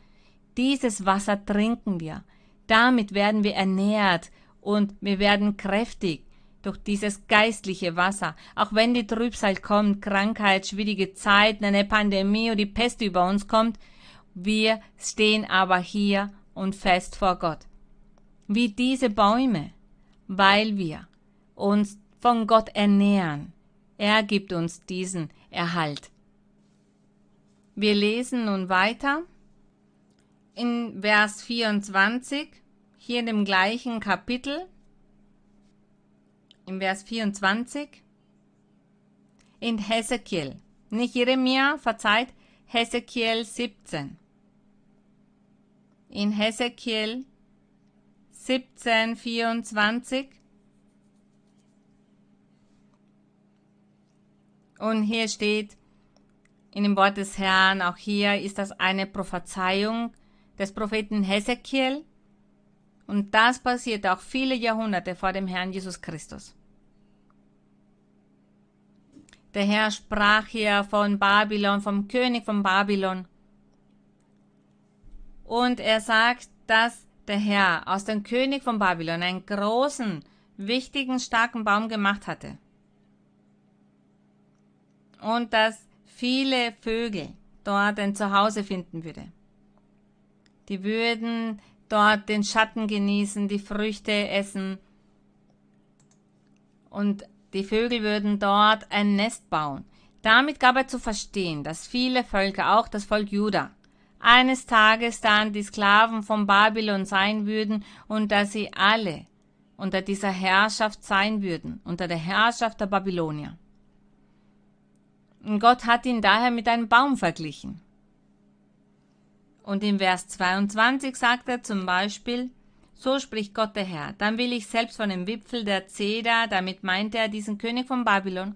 Dieses Wasser trinken wir. Damit werden wir ernährt und wir werden kräftig durch dieses geistliche Wasser. Auch wenn die Trübsal kommt, Krankheit, schwierige Zeiten, eine Pandemie oder die Pest über uns kommt, wir stehen aber hier und fest vor Gott. Wie diese Bäume, weil wir uns von Gott ernähren. Er gibt uns diesen Erhalt. Wir lesen nun weiter in Vers 24, hier in dem gleichen Kapitel, im Vers 24 in Hesekiel, nicht Jeremia, verzeiht, Hesekiel 17. In Hesekiel 17, 24. Und hier steht in dem Wort des Herrn, auch hier ist das eine Prophezeiung des Propheten Hesekiel. Und das passiert auch viele Jahrhunderte vor dem Herrn Jesus Christus. Der Herr sprach hier von Babylon, vom König von Babylon. Und er sagt, dass der Herr aus dem König von Babylon einen großen, wichtigen, starken Baum gemacht hatte. Und dass viele Vögel dort ein Zuhause finden würde. Die würden dort den Schatten genießen, die Früchte essen und die Vögel würden dort ein Nest bauen. Damit gab er zu verstehen, dass viele Völker, auch das Volk Juda, eines Tages dann die Sklaven von Babylon sein würden und dass sie alle unter dieser Herrschaft sein würden, unter der Herrschaft der Babylonier. Und Gott hat ihn daher mit einem Baum verglichen. Und im Vers 22 sagt er zum Beispiel, so spricht Gott der Herr. Dann will ich selbst von dem Wipfel der Zeder, damit meinte er diesen König von Babylon,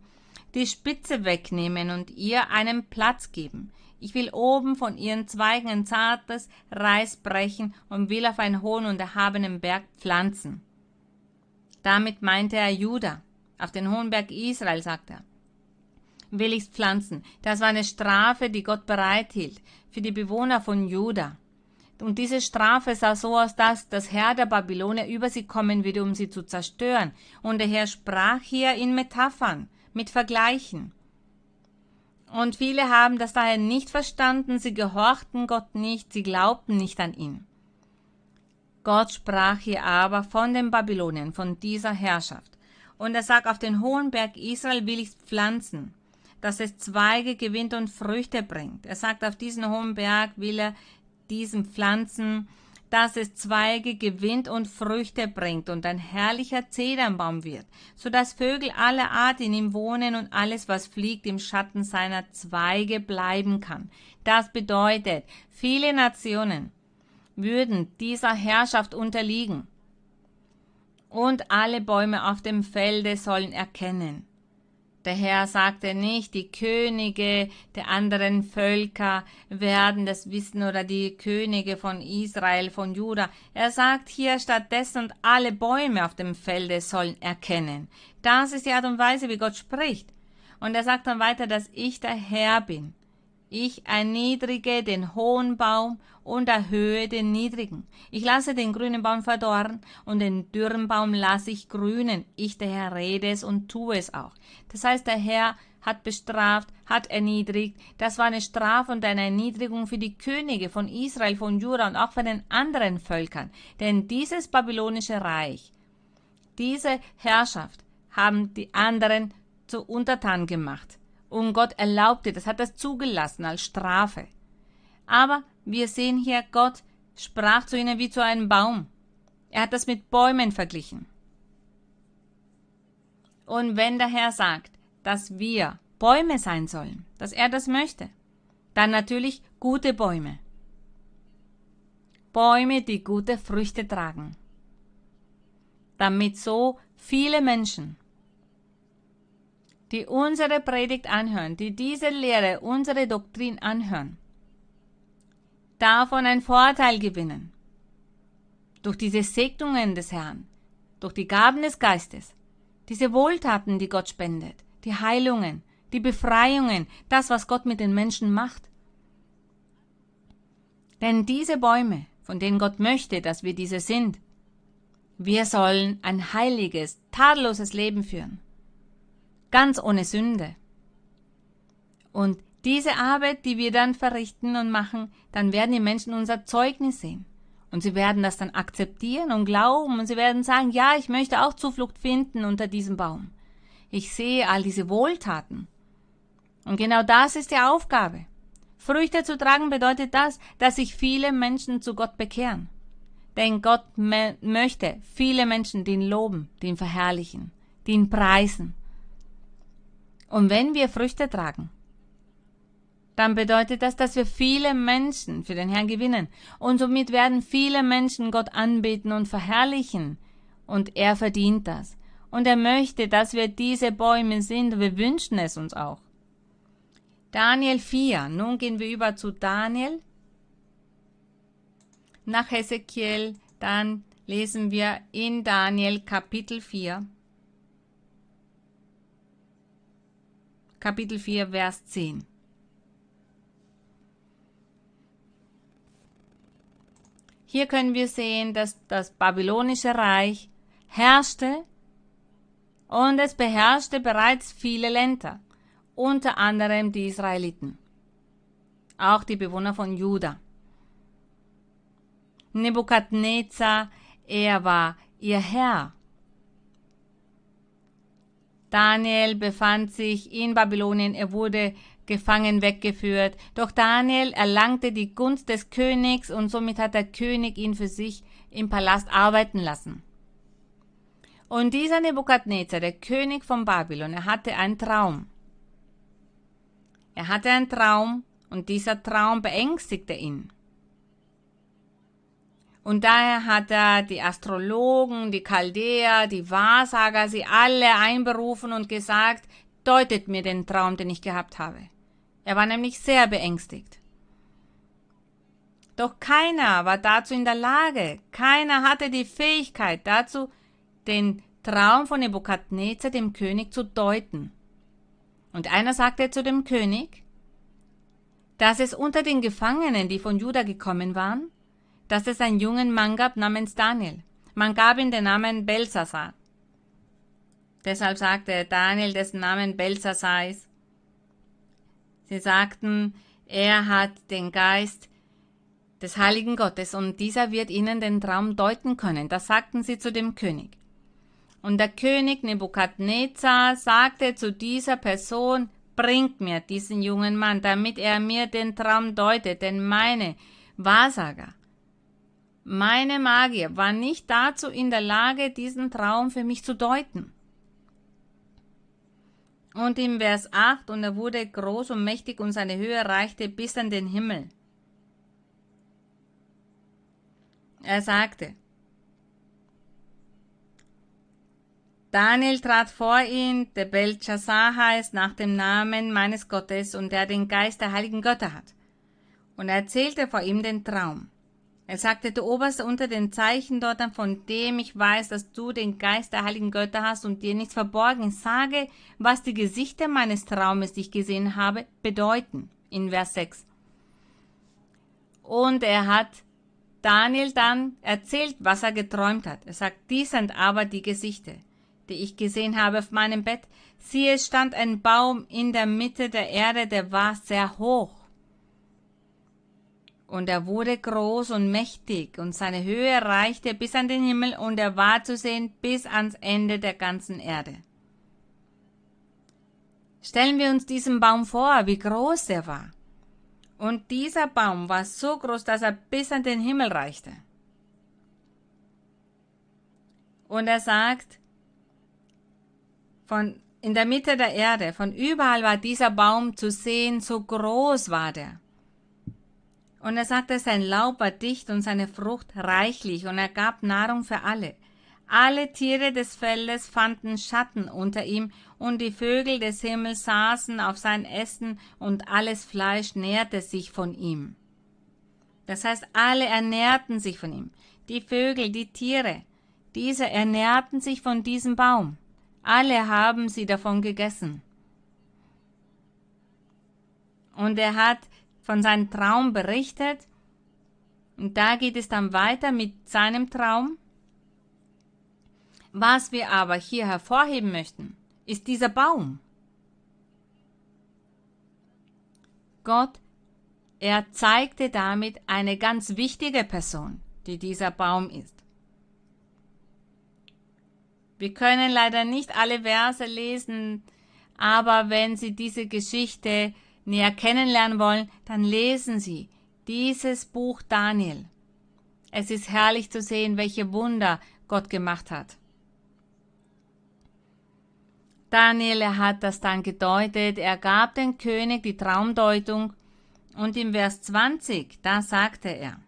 die Spitze wegnehmen und ihr einen Platz geben. Ich will oben von ihren Zweigen ein zartes Reis brechen und will auf einen hohen und erhabenen Berg pflanzen. Damit meinte er Juda. Auf den hohen Berg Israel, sagt er. Will ich's pflanzen. Das war eine Strafe, die Gott bereithielt für die Bewohner von Juda. Und diese Strafe sah so aus, dass das Herr der Babylonier über sie kommen würde, um sie zu zerstören. Und der Herr sprach hier in Metaphern, mit Vergleichen. Und viele haben das daher nicht verstanden, sie gehorchten Gott nicht, sie glaubten nicht an ihn. Gott sprach hier aber von den Babylonien, von dieser Herrschaft. Und er sagt, auf den hohen Berg Israel will ich pflanzen, dass es Zweige gewinnt und Früchte bringt. Er sagt, auf diesen hohen Berg will er diesen Pflanzen dass es Zweige gewinnt und Früchte bringt und ein herrlicher Zedernbaum wird, so dass Vögel aller Art in ihm wohnen und alles, was fliegt, im Schatten seiner Zweige bleiben kann. Das bedeutet, viele Nationen würden dieser Herrschaft unterliegen und alle Bäume auf dem Felde sollen erkennen, der Herr sagte nicht, die Könige der anderen Völker werden das wissen oder die Könige von Israel, von Juda. Er sagt hier stattdessen, und alle Bäume auf dem Felde sollen erkennen. Das ist die Art und Weise, wie Gott spricht. Und er sagt dann weiter, dass ich der Herr bin. Ich erniedrige den hohen Baum und erhöhe den niedrigen. Ich lasse den grünen Baum verdorren und den dürren Baum lasse ich grünen. Ich, der Herr, rede es und tue es auch. Das heißt, der Herr hat bestraft, hat erniedrigt. Das war eine Strafe und eine Erniedrigung für die Könige von Israel, von Jura und auch von den anderen Völkern. Denn dieses babylonische Reich, diese Herrschaft haben die anderen zu Untertan gemacht. Und Gott erlaubte, das hat er zugelassen als Strafe. Aber wir sehen hier, Gott sprach zu ihnen wie zu einem Baum. Er hat das mit Bäumen verglichen. Und wenn der Herr sagt, dass wir Bäume sein sollen, dass er das möchte, dann natürlich gute Bäume. Bäume, die gute Früchte tragen. Damit so viele Menschen die unsere Predigt anhören, die diese Lehre, unsere Doktrin anhören, davon einen Vorteil gewinnen. Durch diese Segnungen des Herrn, durch die Gaben des Geistes, diese Wohltaten, die Gott spendet, die Heilungen, die Befreiungen, das, was Gott mit den Menschen macht. Denn diese Bäume, von denen Gott möchte, dass wir diese sind, wir sollen ein heiliges, tadelloses Leben führen ganz ohne Sünde. Und diese Arbeit, die wir dann verrichten und machen, dann werden die Menschen unser Zeugnis sehen. Und sie werden das dann akzeptieren und glauben und sie werden sagen, ja, ich möchte auch Zuflucht finden unter diesem Baum. Ich sehe all diese Wohltaten. Und genau das ist die Aufgabe. Früchte zu tragen bedeutet das, dass sich viele Menschen zu Gott bekehren. Denn Gott möchte viele Menschen, die ihn loben, die ihn verherrlichen, die ihn preisen. Und wenn wir Früchte tragen, dann bedeutet das, dass wir viele Menschen für den Herrn gewinnen. Und somit werden viele Menschen Gott anbeten und verherrlichen. Und er verdient das. Und er möchte, dass wir diese Bäume sind. Wir wünschen es uns auch. Daniel 4. Nun gehen wir über zu Daniel. Nach Hesekiel, dann lesen wir in Daniel Kapitel 4. Kapitel 4, Vers 10. Hier können wir sehen, dass das babylonische Reich herrschte und es beherrschte bereits viele Länder, unter anderem die Israeliten, auch die Bewohner von Juda. Nebukadnezar, er war ihr Herr Daniel befand sich in Babylonien, er wurde gefangen weggeführt. Doch Daniel erlangte die Gunst des Königs und somit hat der König ihn für sich im Palast arbeiten lassen. Und dieser Nebukadnezar, der König von Babylon, er hatte einen Traum. Er hatte einen Traum und dieser Traum beängstigte ihn. Und daher hat er die Astrologen, die Chaldäer, die Wahrsager, sie alle einberufen und gesagt, deutet mir den Traum, den ich gehabt habe. Er war nämlich sehr beängstigt. Doch keiner war dazu in der Lage, keiner hatte die Fähigkeit dazu, den Traum von Nebukadnezar dem König zu deuten. Und einer sagte zu dem König, dass es unter den Gefangenen, die von Juda gekommen waren, dass es einen jungen Mann gab namens Daniel. Man gab ihm den Namen Belsasar. Deshalb sagte Daniel, dessen Namen Belsasar ist. Sie sagten, er hat den Geist des heiligen Gottes und dieser wird ihnen den Traum deuten können. Das sagten sie zu dem König. Und der König Nebukadnezar sagte zu dieser Person, bringt mir diesen jungen Mann, damit er mir den Traum deutet, denn meine Wahrsager Meine Magier war nicht dazu in der Lage, diesen Traum für mich zu deuten. Und im Vers 8, und er wurde groß und mächtig und seine Höhe reichte bis an den Himmel. Er sagte, Daniel trat vor ihn, der Belshazzar heißt, nach dem Namen meines Gottes und der den Geist der heiligen Götter hat. Und er erzählte vor ihm den Traum. Er sagte, du Oberste unter den Zeichen dort, von dem ich weiß, dass du den Geist der heiligen Götter hast und dir nichts verborgen. Sage, was die Gesichter meines Traumes, die ich gesehen habe, bedeuten. In Vers 6. Und er hat Daniel dann erzählt, was er geträumt hat. Er sagt, dies sind aber die Gesichter, die ich gesehen habe auf meinem Bett. Siehe, es stand ein Baum in der Mitte der Erde, der war sehr hoch und er wurde groß und mächtig, und seine Höhe reichte bis an den Himmel, und er war zu sehen bis ans Ende der ganzen Erde. Stellen wir uns diesen Baum vor, wie groß er war. Und dieser Baum war so groß, dass er bis an den Himmel reichte. Und er sagt, von in der Mitte der Erde, von überall war dieser Baum zu sehen, so groß war der. Und er sagte, sein Laub war dicht und seine Frucht reichlich, und er gab Nahrung für alle. Alle Tiere des Feldes fanden Schatten unter ihm, und die Vögel des Himmels saßen auf seinen Ästen, und alles Fleisch nährte sich von ihm. Das heißt, alle ernährten sich von ihm. Die Vögel, die Tiere, diese ernährten sich von diesem Baum. Alle haben sie davon gegessen. Und er hat von seinem Traum berichtet. Und da geht es dann weiter mit seinem Traum. Was wir aber hier hervorheben möchten, ist dieser Baum. Gott, er zeigte damit eine ganz wichtige Person, die dieser Baum ist. Wir können leider nicht alle Verse lesen, aber wenn Sie diese Geschichte näher kennenlernen wollen, dann lesen Sie dieses Buch Daniel. Es ist herrlich zu sehen, welche Wunder Gott gemacht hat. Daniel, er hat das dann gedeutet, er gab dem König die Traumdeutung und im Vers 20, da sagte er,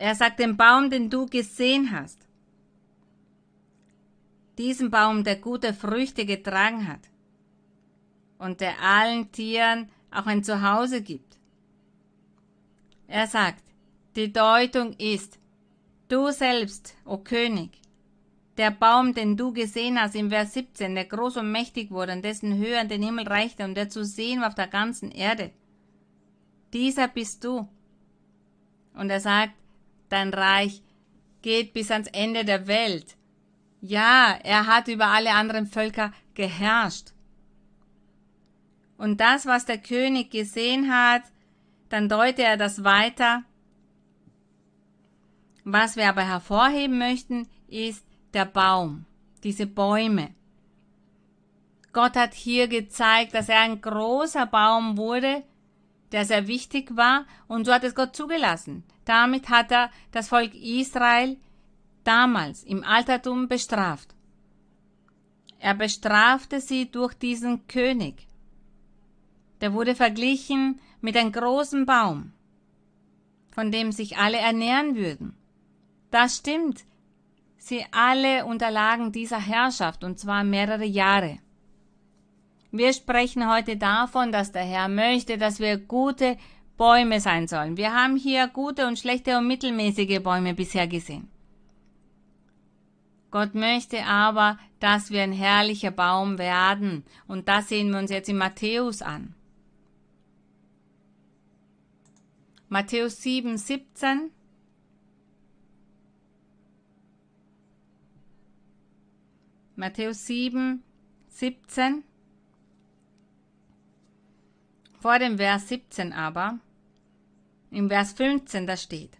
Er sagt, den Baum, den du gesehen hast, diesen Baum, der gute Früchte getragen hat und der allen Tieren auch ein Zuhause gibt. Er sagt, die Deutung ist, du selbst, o König, der Baum, den du gesehen hast im Vers 17, der groß und mächtig wurde und dessen Höhe an den Himmel reichte und der zu sehen war auf der ganzen Erde. Dieser bist du. Und er sagt, dein Reich geht bis ans Ende der Welt. Ja, er hat über alle anderen Völker geherrscht. Und das, was der König gesehen hat, dann deutet er das weiter. Was wir aber hervorheben möchten, ist der Baum, diese Bäume. Gott hat hier gezeigt, dass er ein großer Baum wurde, der sehr wichtig war, und so hat es Gott zugelassen. Damit hat er das Volk Israel damals im Altertum bestraft. Er bestrafte sie durch diesen König. Der wurde verglichen mit einem großen Baum, von dem sich alle ernähren würden. Das stimmt. Sie alle unterlagen dieser Herrschaft, und zwar mehrere Jahre. Wir sprechen heute davon, dass der Herr möchte, dass wir gute Bäume sein sollen. Wir haben hier gute und schlechte und mittelmäßige Bäume bisher gesehen. Gott möchte aber, dass wir ein herrlicher Baum werden. Und das sehen wir uns jetzt in Matthäus an. Matthäus 7, 17. Matthäus 7, 17. Vor dem Vers 17 aber, im Vers 15, da steht,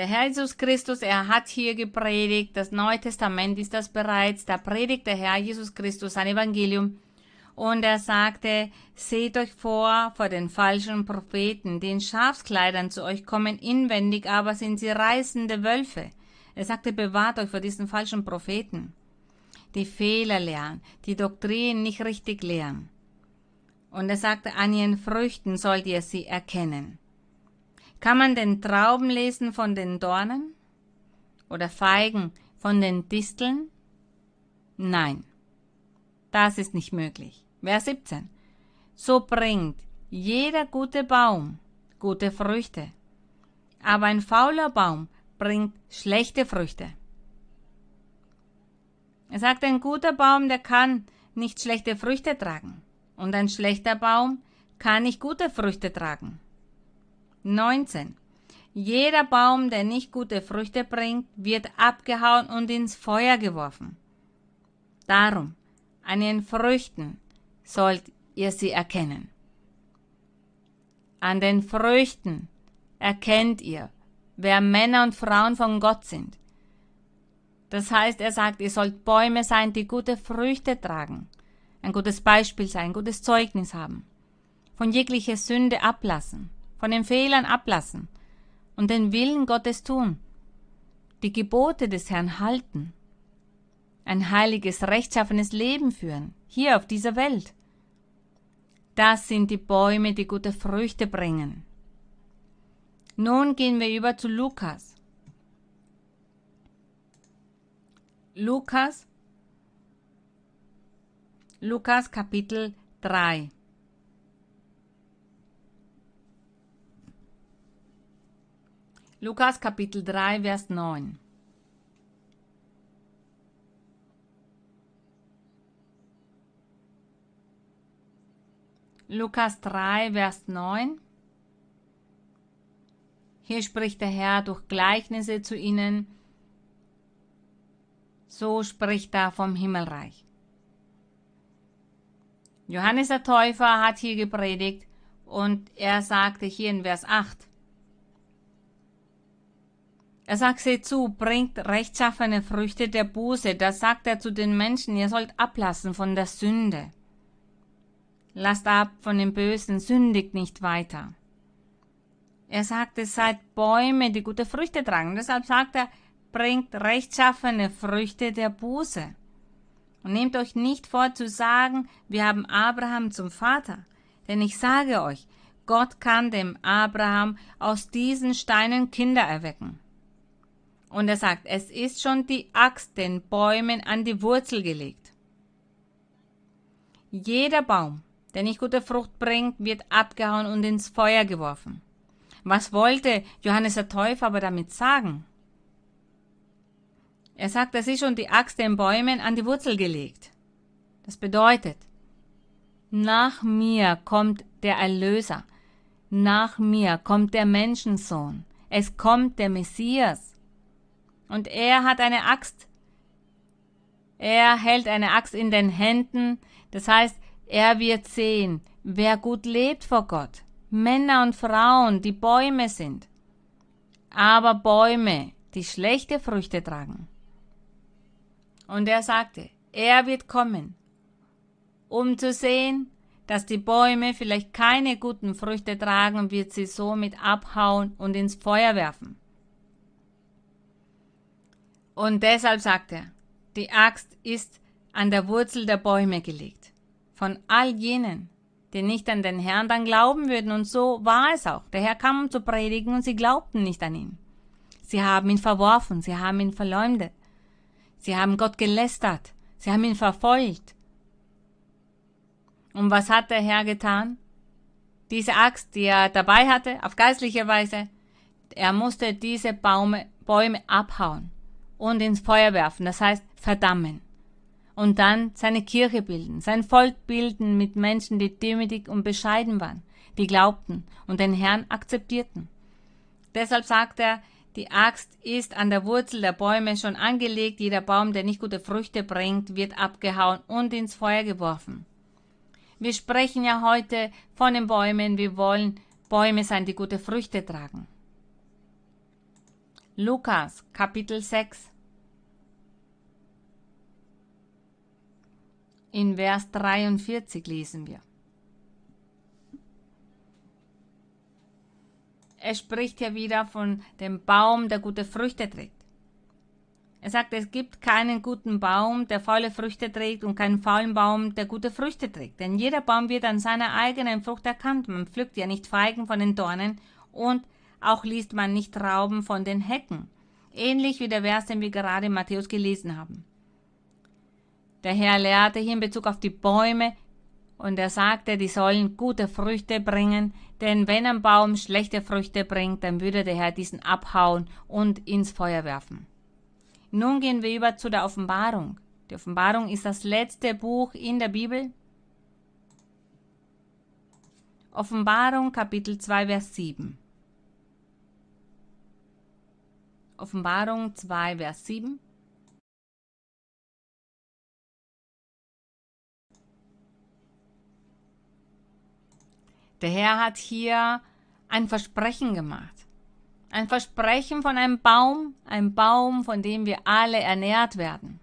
der Herr Jesus Christus, er hat hier gepredigt, das Neue Testament ist das bereits, da predigt der Herr Jesus Christus sein Evangelium Und er sagte, seht euch vor vor den falschen Propheten, die in Schafskleidern zu euch kommen, inwendig aber sind sie reißende Wölfe. Er sagte, bewahrt euch vor diesen falschen Propheten, die Fehler lehren, die Doktrin nicht richtig lehren. Und er sagte, an ihren Früchten sollt ihr sie erkennen. Kann man den Trauben lesen von den Dornen? Oder Feigen von den Disteln? Nein, das ist nicht möglich. Vers 17. So bringt jeder gute Baum gute Früchte, aber ein fauler Baum bringt schlechte Früchte. Er sagt, ein guter Baum, der kann nicht schlechte Früchte tragen. Und ein schlechter Baum kann nicht gute Früchte tragen. 19. Jeder Baum, der nicht gute Früchte bringt, wird abgehauen und ins Feuer geworfen. Darum, an ihren Früchten sollt ihr sie erkennen. An den Früchten erkennt ihr, wer Männer und Frauen von Gott sind. Das heißt, er sagt, ihr sollt Bäume sein, die gute Früchte tragen, ein gutes Beispiel sein, ein gutes Zeugnis haben, von jeglicher Sünde ablassen, von den Fehlern ablassen und den Willen Gottes tun, die Gebote des Herrn halten, ein heiliges, rechtschaffenes Leben führen, hier auf dieser Welt. Das sind die Bäume, die gute Früchte bringen. Nun gehen wir über zu Lukas. Lukas, Lukas Kapitel 3. Lukas Kapitel 3, Vers 9. Lukas 3, Vers 9. Hier spricht der Herr durch Gleichnisse zu ihnen, so spricht er vom Himmelreich. Johannes der Täufer hat hier gepredigt und er sagte hier in Vers 8, er sagt, seht zu, bringt rechtschaffene Früchte der Buße. Das sagt er zu den Menschen, ihr sollt ablassen von der Sünde. Lasst ab von dem Bösen, sündigt nicht weiter. Er sagt, es seid Bäume, die gute Früchte tragen. Deshalb sagt er, bringt rechtschaffene Früchte der Buße. Und nehmt euch nicht vor zu sagen, wir haben Abraham zum Vater. Denn ich sage euch, Gott kann dem Abraham aus diesen Steinen Kinder erwecken. Und er sagt, es ist schon die Axt den Bäumen an die Wurzel gelegt. Jeder Baum, der nicht gute Frucht bringt, wird abgehauen und ins Feuer geworfen. Was wollte Johannes der Täufer aber damit sagen? Er sagt, es ist schon die Axt den Bäumen an die Wurzel gelegt. Das bedeutet, nach mir kommt der Erlöser, nach mir kommt der Menschensohn, es kommt der Messias. Und er hat eine Axt. Er hält eine Axt in den Händen. Das heißt, er wird sehen, wer gut lebt vor Gott. Männer und Frauen, die Bäume sind. Aber Bäume, die schlechte Früchte tragen. Und er sagte, er wird kommen, um zu sehen, dass die Bäume vielleicht keine guten Früchte tragen und wird sie somit abhauen und ins Feuer werfen. Und deshalb sagt er, die Axt ist an der Wurzel der Bäume gelegt. Von all jenen, die nicht an den Herrn dann glauben würden. Und so war es auch. Der Herr kam, um zu predigen, und sie glaubten nicht an ihn. Sie haben ihn verworfen, sie haben ihn verleumdet. Sie haben Gott gelästert, sie haben ihn verfolgt. Und was hat der Herr getan? Diese Axt, die er dabei hatte, auf geistliche Weise, er musste diese Baume, Bäume abhauen und ins Feuer werfen, das heißt verdammen. Und dann seine Kirche bilden, sein Volk bilden mit Menschen, die demütig und bescheiden waren, die glaubten und den Herrn akzeptierten. Deshalb sagt er, die Axt ist an der Wurzel der Bäume schon angelegt, jeder Baum, der nicht gute Früchte bringt, wird abgehauen und ins Feuer geworfen. Wir sprechen ja heute von den Bäumen, wir wollen Bäume sein, die gute Früchte tragen. Lukas Kapitel 6 In Vers 43 lesen wir. Er spricht hier wieder von dem Baum, der gute Früchte trägt. Er sagt, es gibt keinen guten Baum, der faule Früchte trägt und keinen faulen Baum, der gute Früchte trägt. Denn jeder Baum wird an seiner eigenen Frucht erkannt. Man pflückt ja nicht Feigen von den Dornen und auch liest man nicht Trauben von den Hecken. Ähnlich wie der Vers, den wir gerade in Matthäus gelesen haben. Der Herr lehrte hier in Bezug auf die Bäume und er sagte, die sollen gute Früchte bringen, denn wenn ein Baum schlechte Früchte bringt, dann würde der Herr diesen abhauen und ins Feuer werfen. Nun gehen wir über zu der Offenbarung. Die Offenbarung ist das letzte Buch in der Bibel. Offenbarung Kapitel 2, Vers 7. Offenbarung 2, Vers 7. Der Herr hat hier ein Versprechen gemacht. Ein Versprechen von einem Baum, ein Baum, von dem wir alle ernährt werden.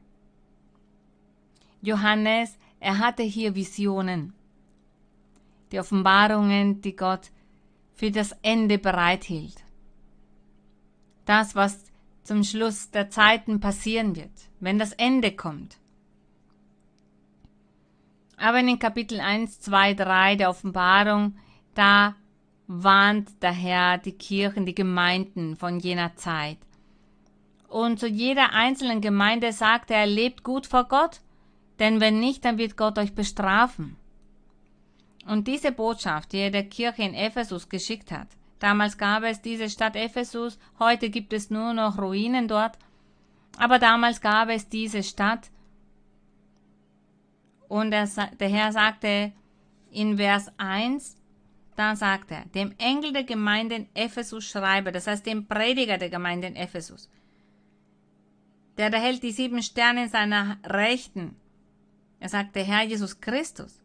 Johannes, er hatte hier Visionen, die Offenbarungen, die Gott für das Ende bereithielt. Das, was zum Schluss der Zeiten passieren wird, wenn das Ende kommt. Aber in den Kapitel 1, 2, 3 der Offenbarung, da warnt der Herr die Kirchen, die Gemeinden von jener Zeit. Und zu jeder einzelnen Gemeinde sagt er, lebt gut vor Gott, denn wenn nicht, dann wird Gott euch bestrafen. Und diese Botschaft, die er der Kirche in Ephesus geschickt hat, damals gab es diese Stadt Ephesus, heute gibt es nur noch Ruinen dort, aber damals gab es diese Stadt. Und der, der Herr sagte in Vers 1, da sagt er, dem Engel der Gemeinde in Ephesus schreibe, das heißt dem Prediger der Gemeinde in Ephesus, der da hält die sieben Sterne in seiner Rechten. Er sagt, der Herr Jesus Christus,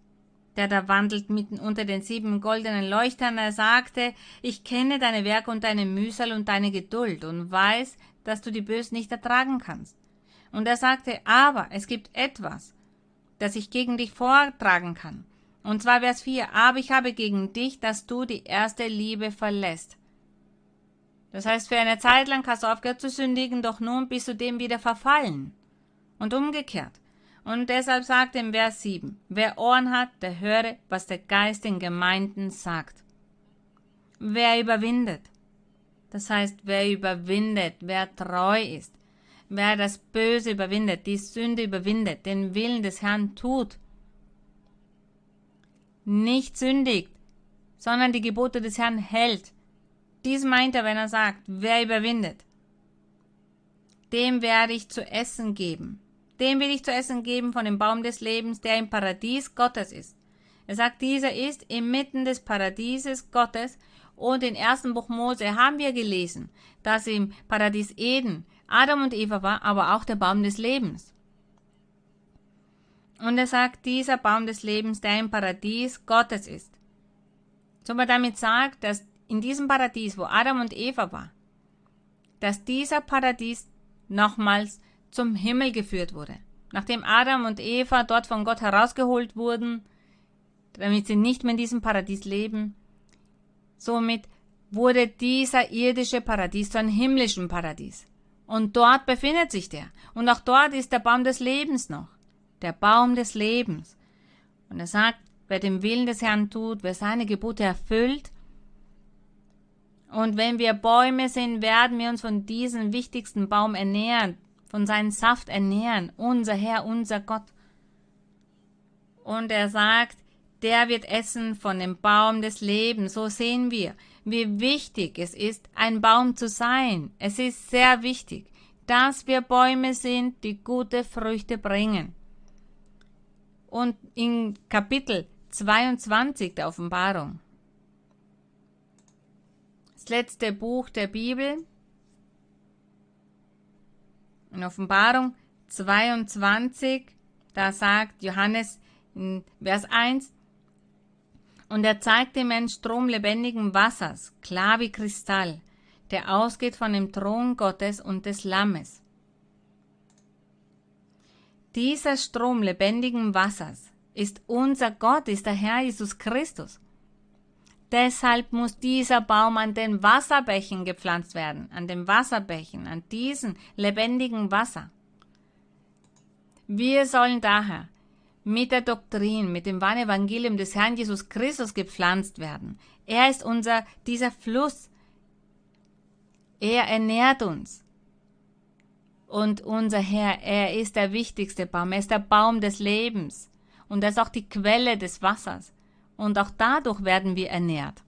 der da wandelt mitten unter den sieben goldenen Leuchtern. Er sagte, ich kenne deine Werke und deine Mühsal und deine Geduld und weiß, dass du die Bösen nicht ertragen kannst. Und er sagte, aber es gibt etwas, das ich gegen dich vortragen kann. Und zwar Vers 4. Aber ich habe gegen dich, dass du die erste Liebe verlässt. Das heißt, für eine Zeit lang hast du aufgehört zu sündigen, doch nun bist du dem wieder verfallen. Und umgekehrt. Und deshalb sagt im Vers 7, wer Ohren hat, der höre, was der Geist den Gemeinden sagt. Wer überwindet. Das heißt, wer überwindet, wer treu ist, wer das Böse überwindet, die Sünde überwindet, den Willen des Herrn tut, nicht sündigt, sondern die Gebote des Herrn hält. Dies meint er, wenn er sagt, wer überwindet. Dem werde ich zu essen geben. Dem will ich zu essen geben von dem Baum des Lebens, der im Paradies Gottes ist. Er sagt, dieser ist inmitten des Paradieses Gottes und in ersten Buch Mose haben wir gelesen, dass im Paradies Eden Adam und Eva war, aber auch der Baum des Lebens. Und er sagt, dieser Baum des Lebens, der im Paradies Gottes ist. So man damit sagt, dass in diesem Paradies, wo Adam und Eva war, dass dieser Paradies nochmals zum Himmel geführt wurde. Nachdem Adam und Eva dort von Gott herausgeholt wurden, damit sie nicht mehr in diesem Paradies leben, somit wurde dieser irdische Paradies zu einem himmlischen Paradies. Und dort befindet sich der. Und auch dort ist der Baum des Lebens noch der Baum des Lebens. Und er sagt, wer den Willen des Herrn tut, wer seine Gebote erfüllt, und wenn wir Bäume sind, werden wir uns von diesem wichtigsten Baum ernähren, von seinem Saft ernähren, unser Herr, unser Gott. Und er sagt, der wird essen von dem Baum des Lebens. So sehen wir, wie wichtig es ist, ein Baum zu sein. Es ist sehr wichtig, dass wir Bäume sind, die gute Früchte bringen. Und in Kapitel 22 der Offenbarung, das letzte Buch der Bibel, in Offenbarung 22, da sagt Johannes in Vers 1, und er zeigte ihm einen Strom lebendigen Wassers, klar wie Kristall, der ausgeht von dem Thron Gottes und des Lammes. Dieser Strom lebendigen Wassers ist unser Gott, ist der Herr Jesus Christus. Deshalb muss dieser Baum an den Wasserbächen gepflanzt werden, an den Wasserbächen, an diesen lebendigen Wasser. Wir sollen daher mit der Doktrin, mit dem wahren Evangelium des Herrn Jesus Christus gepflanzt werden. Er ist unser, dieser Fluss. Er ernährt uns. Und unser Herr, er ist der wichtigste Baum. Er ist der Baum des Lebens. Und er ist auch die Quelle des Wassers. Und auch dadurch werden wir ernährt.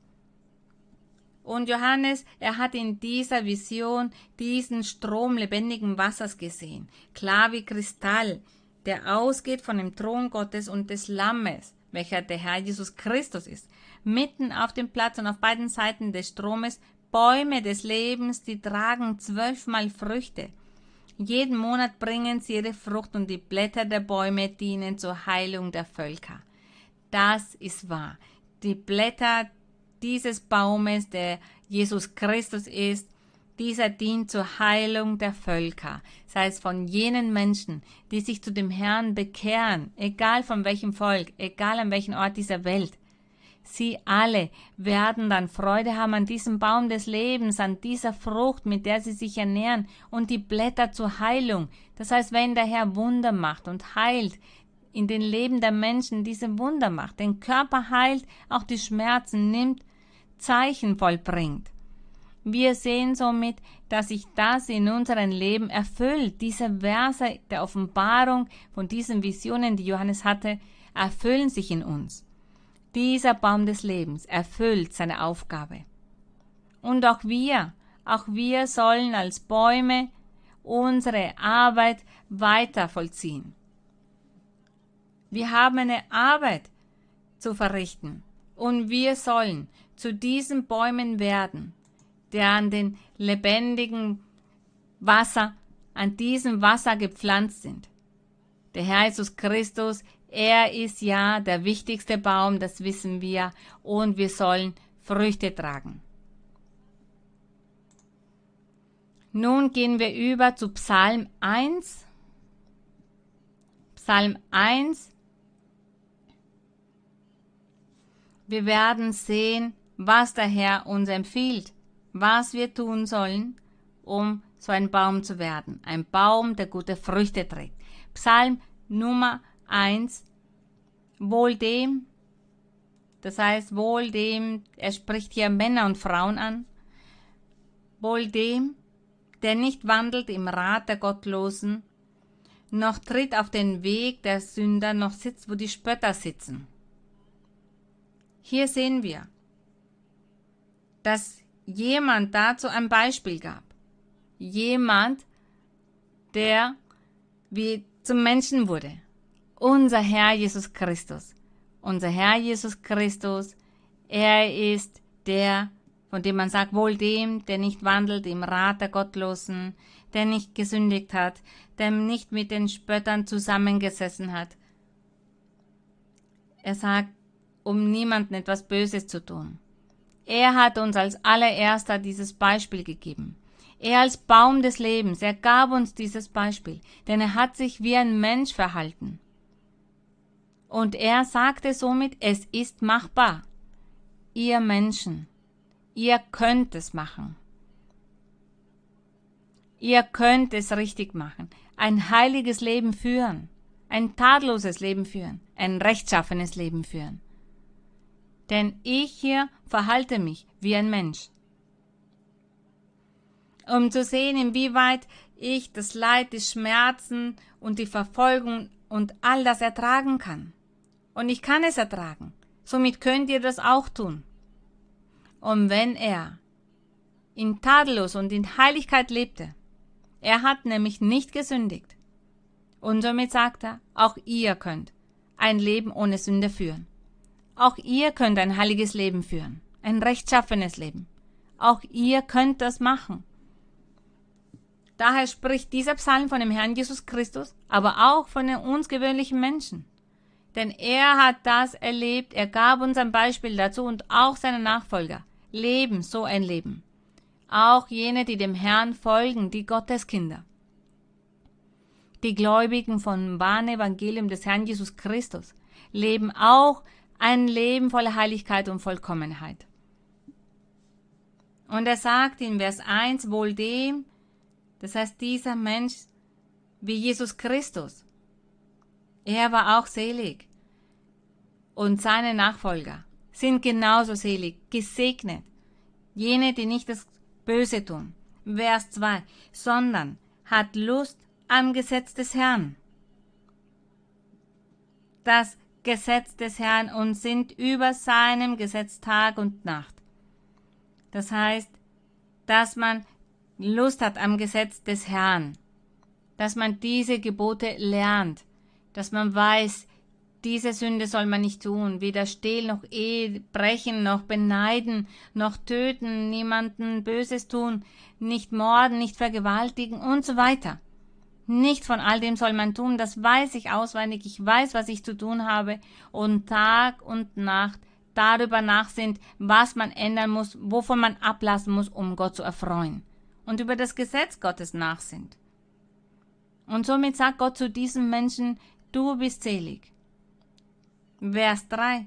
Und Johannes, er hat in dieser Vision diesen Strom lebendigen Wassers gesehen, klar wie Kristall, der ausgeht von dem Thron Gottes und des Lammes, welcher der Herr Jesus Christus ist. Mitten auf dem Platz und auf beiden Seiten des Stromes Bäume des Lebens, die tragen zwölfmal Früchte. Jeden Monat bringen sie ihre Frucht und die Blätter der Bäume dienen zur Heilung der Völker. Das ist wahr. Die Blätter dieses Baumes, der Jesus Christus ist, dieser dient zur Heilung der Völker, sei es von jenen Menschen, die sich zu dem Herrn bekehren, egal von welchem Volk, egal an welchem Ort dieser Welt. Sie alle werden dann Freude haben an diesem Baum des Lebens, an dieser Frucht, mit der sie sich ernähren, und die Blätter zur Heilung. Das heißt, wenn der Herr Wunder macht und heilt, in den Leben der Menschen diese Wunder macht, den Körper heilt, auch die Schmerzen nimmt, Zeichen vollbringt. Wir sehen somit, dass sich das in unserem Leben erfüllt. Diese Verse der Offenbarung von diesen Visionen, die Johannes hatte, erfüllen sich in uns. Dieser Baum des Lebens erfüllt seine Aufgabe. Und auch wir, auch wir sollen als Bäume unsere Arbeit weiter vollziehen. Wir haben eine Arbeit zu verrichten und wir sollen zu diesen Bäumen werden, der an den lebendigen Wasser, an diesem Wasser gepflanzt sind. Der Herr Jesus Christus, er ist ja der wichtigste Baum, das wissen wir, und wir sollen Früchte tragen. Nun gehen wir über zu Psalm 1. Psalm 1. Wir werden sehen, was der Herr uns empfiehlt was wir tun sollen, um so ein Baum zu werden. Ein Baum, der gute Früchte trägt. Psalm Nummer 1. Wohl dem, das heißt wohl dem, er spricht hier Männer und Frauen an, wohl dem, der nicht wandelt im Rat der Gottlosen, noch tritt auf den Weg der Sünder, noch sitzt, wo die Spötter sitzen. Hier sehen wir, dass jemand dazu ein Beispiel gab. Jemand, der wie zum Menschen wurde. Unser Herr Jesus Christus. Unser Herr Jesus Christus, er ist der, von dem man sagt, wohl dem, der nicht wandelt im Rat der Gottlosen, der nicht gesündigt hat, der nicht mit den Spöttern zusammengesessen hat. Er sagt, um niemanden etwas Böses zu tun. Er hat uns als allererster dieses Beispiel gegeben. Er als Baum des Lebens, er gab uns dieses Beispiel, denn er hat sich wie ein Mensch verhalten. Und er sagte somit, es ist machbar. Ihr Menschen, ihr könnt es machen. Ihr könnt es richtig machen. Ein heiliges Leben führen. Ein tadloses Leben führen. Ein rechtschaffenes Leben führen denn ich hier verhalte mich wie ein Mensch. Um zu sehen, inwieweit ich das Leid, die Schmerzen und die Verfolgung und all das ertragen kann. Und ich kann es ertragen. Somit könnt ihr das auch tun. Und wenn er in tadellos und in Heiligkeit lebte, er hat nämlich nicht gesündigt. Und somit sagt er, auch ihr könnt ein Leben ohne Sünde führen. Auch ihr könnt ein heiliges Leben führen, ein rechtschaffenes Leben. Auch ihr könnt das machen. Daher spricht dieser Psalm von dem Herrn Jesus Christus, aber auch von den uns gewöhnlichen Menschen. Denn er hat das erlebt, er gab uns ein Beispiel dazu und auch seine Nachfolger leben so ein Leben. Auch jene, die dem Herrn folgen, die Gotteskinder. Die Gläubigen vom wahren Evangelium des Herrn Jesus Christus leben auch ein Leben voller Heiligkeit und Vollkommenheit. Und er sagt in Vers 1, wohl dem, das heißt dieser Mensch wie Jesus Christus. Er war auch selig. Und seine Nachfolger sind genauso selig, gesegnet. Jene, die nicht das Böse tun. Vers 2, sondern hat Lust am Gesetz des Herrn. Das Gesetz des Herrn und sind über seinem Gesetz Tag und Nacht. Das heißt, dass man Lust hat am Gesetz des Herrn, dass man diese Gebote lernt, dass man weiß, diese Sünde soll man nicht tun, weder stehlen noch Ehe brechen, noch beneiden, noch töten, niemanden Böses tun, nicht morden, nicht vergewaltigen und so weiter. Nichts von all dem soll man tun, das weiß ich auswendig, ich weiß, was ich zu tun habe und Tag und Nacht darüber nachsinnt, was man ändern muss, wovon man ablassen muss, um Gott zu erfreuen und über das Gesetz Gottes nachsinnt. Und somit sagt Gott zu diesem Menschen, du bist selig. Vers 3.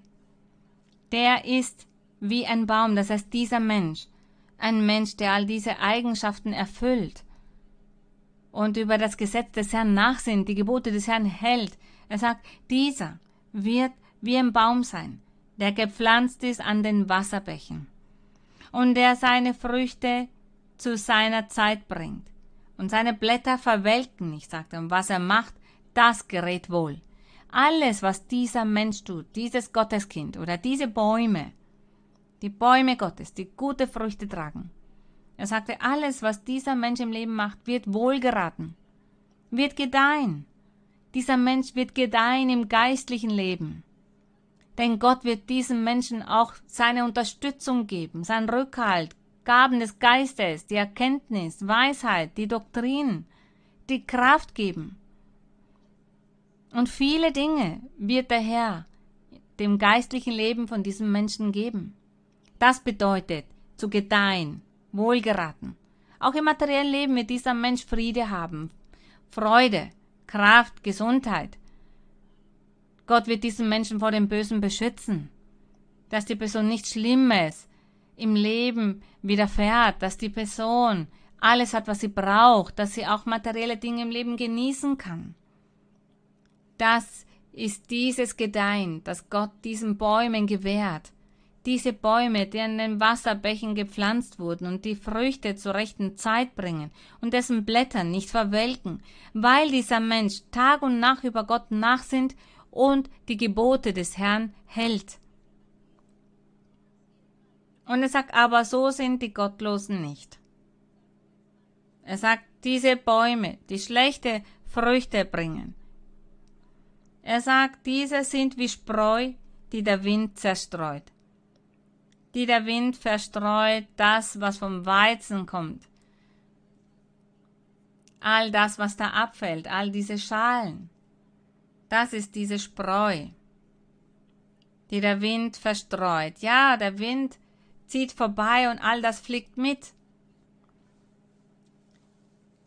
Der ist wie ein Baum, das heißt dieser Mensch, ein Mensch, der all diese Eigenschaften erfüllt und über das Gesetz des Herrn nachsinnt, die Gebote des Herrn hält. Er sagt, dieser wird wie ein Baum sein, der gepflanzt ist an den Wasserbächen und der seine Früchte zu seiner Zeit bringt. Und seine Blätter verwelken nicht, sagt er, und was er macht, das gerät wohl. Alles, was dieser Mensch tut, dieses Gotteskind oder diese Bäume, die Bäume Gottes, die gute Früchte tragen. Er sagte, alles, was dieser Mensch im Leben macht, wird wohlgeraten, wird gedeihen. Dieser Mensch wird gedeihen im geistlichen Leben. Denn Gott wird diesem Menschen auch seine Unterstützung geben, seinen Rückhalt, Gaben des Geistes, die Erkenntnis, Weisheit, die Doktrin, die Kraft geben. Und viele Dinge wird der Herr dem geistlichen Leben von diesem Menschen geben. Das bedeutet zu gedeihen, wohlgeraten. Auch im materiellen Leben wird dieser Mensch Friede haben, Freude, Kraft, Gesundheit. Gott wird diesen Menschen vor dem Bösen beschützen, dass die Person nichts Schlimmes im Leben widerfährt, dass die Person alles hat, was sie braucht, dass sie auch materielle Dinge im Leben genießen kann. Das ist dieses Gedeihen, das Gott diesen Bäumen gewährt. Diese Bäume, die an den Wasserbächen gepflanzt wurden und die Früchte zur rechten Zeit bringen und dessen Blätter nicht verwelken, weil dieser Mensch Tag und Nacht über Gott nachsinnt und die Gebote des Herrn hält. Und er sagt, aber so sind die Gottlosen nicht. Er sagt, diese Bäume, die schlechte Früchte bringen. Er sagt, diese sind wie Spreu, die der Wind zerstreut. Die der Wind verstreut das, was vom Weizen kommt. All das, was da abfällt, all diese Schalen. Das ist diese Spreu, die der Wind verstreut. Ja, der Wind zieht vorbei und all das fliegt mit.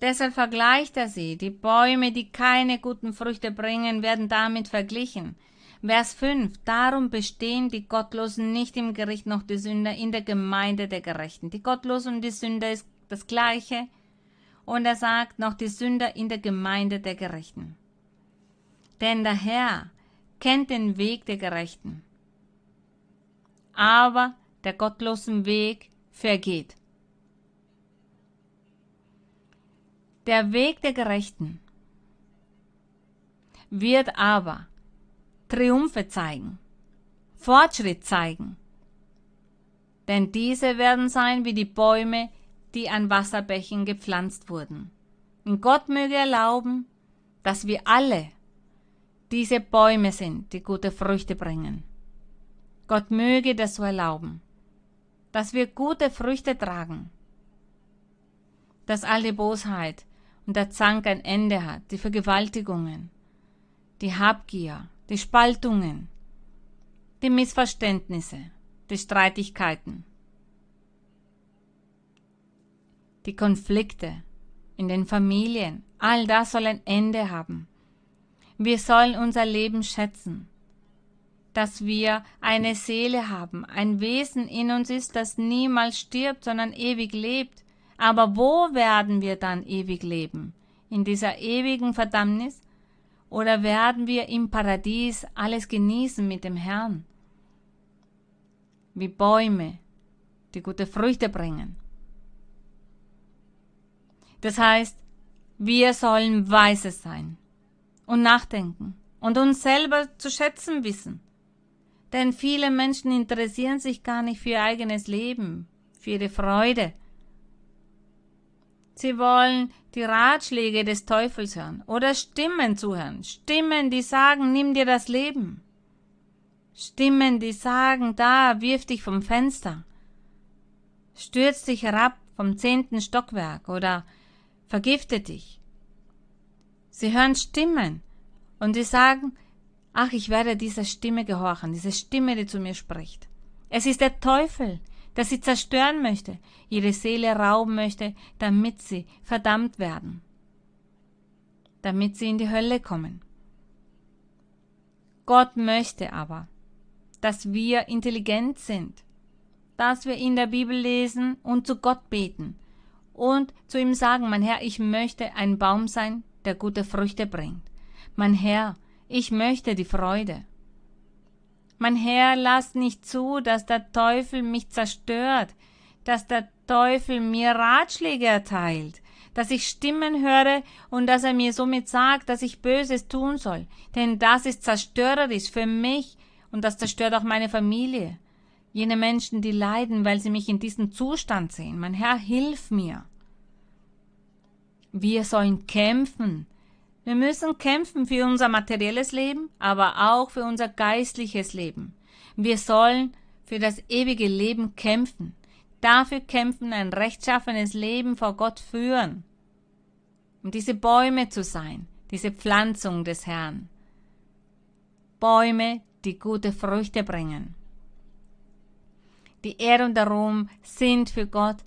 Deshalb vergleicht er sie. Die Bäume, die keine guten Früchte bringen, werden damit verglichen. Vers 5. Darum bestehen die Gottlosen nicht im Gericht noch die Sünder in der Gemeinde der Gerechten. Die Gottlosen und die Sünder ist das Gleiche. Und er sagt noch die Sünder in der Gemeinde der Gerechten. Denn der Herr kennt den Weg der Gerechten. Aber der gottlosen Weg vergeht. Der Weg der Gerechten wird aber Triumphe zeigen, Fortschritt zeigen. Denn diese werden sein wie die Bäume, die an Wasserbächen gepflanzt wurden. Und Gott möge erlauben, dass wir alle diese Bäume sind, die gute Früchte bringen. Gott möge das so erlauben dass wir gute Früchte tragen, dass alle Bosheit und der Zank ein Ende hat, die Vergewaltigungen, die Habgier, die Spaltungen, die Missverständnisse, die Streitigkeiten, die Konflikte in den Familien. All das soll ein Ende haben. Wir sollen unser Leben schätzen, dass wir eine Seele haben, ein Wesen in uns ist, das niemals stirbt, sondern ewig lebt. Aber wo werden wir dann ewig leben? In dieser ewigen Verdammnis? Oder werden wir im Paradies alles genießen mit dem Herrn? Wie Bäume, die gute Früchte bringen. Das heißt, wir sollen weise sein und nachdenken und uns selber zu schätzen wissen. Denn viele Menschen interessieren sich gar nicht für ihr eigenes Leben, für ihre Freude. Sie wollen die Ratschläge des Teufels hören oder Stimmen zuhören, Stimmen, die sagen, nimm dir das Leben. Stimmen, die sagen, da, wirf dich vom Fenster, stürz dich herab vom zehnten Stockwerk oder vergifte dich. Sie hören Stimmen und sie sagen, ach, ich werde dieser Stimme gehorchen, diese Stimme, die zu mir spricht. Es ist der Teufel, der sie zerstören möchte, ihre Seele rauben möchte, damit sie verdammt werden, damit sie in die Hölle kommen. Gott möchte aber, dass wir intelligent sind, dass wir in der Bibel lesen und zu Gott beten, und zu ihm sagen, mein Herr, ich möchte ein Baum sein, der gute Früchte bringt. Mein Herr, ich möchte die Freude. Mein Herr, lass nicht zu, dass der Teufel mich zerstört, dass der Teufel mir Ratschläge erteilt, dass ich Stimmen höre und dass er mir somit sagt, dass ich Böses tun soll, denn das ist zerstörerisch für mich und das zerstört auch meine Familie. Jene Menschen, die leiden, weil sie mich in diesem Zustand sehen. Mein Herr, hilf mir. Wir sollen kämpfen. Wir müssen kämpfen für unser materielles Leben, aber auch für unser geistliches Leben. Wir sollen für das ewige Leben kämpfen. Dafür kämpfen, ein rechtschaffenes Leben vor Gott führen. Um diese Bäume zu sein, diese Pflanzung des Herrn. Bäume, die gute Früchte bringen. Die Ehre und der Ruhm sind für Gott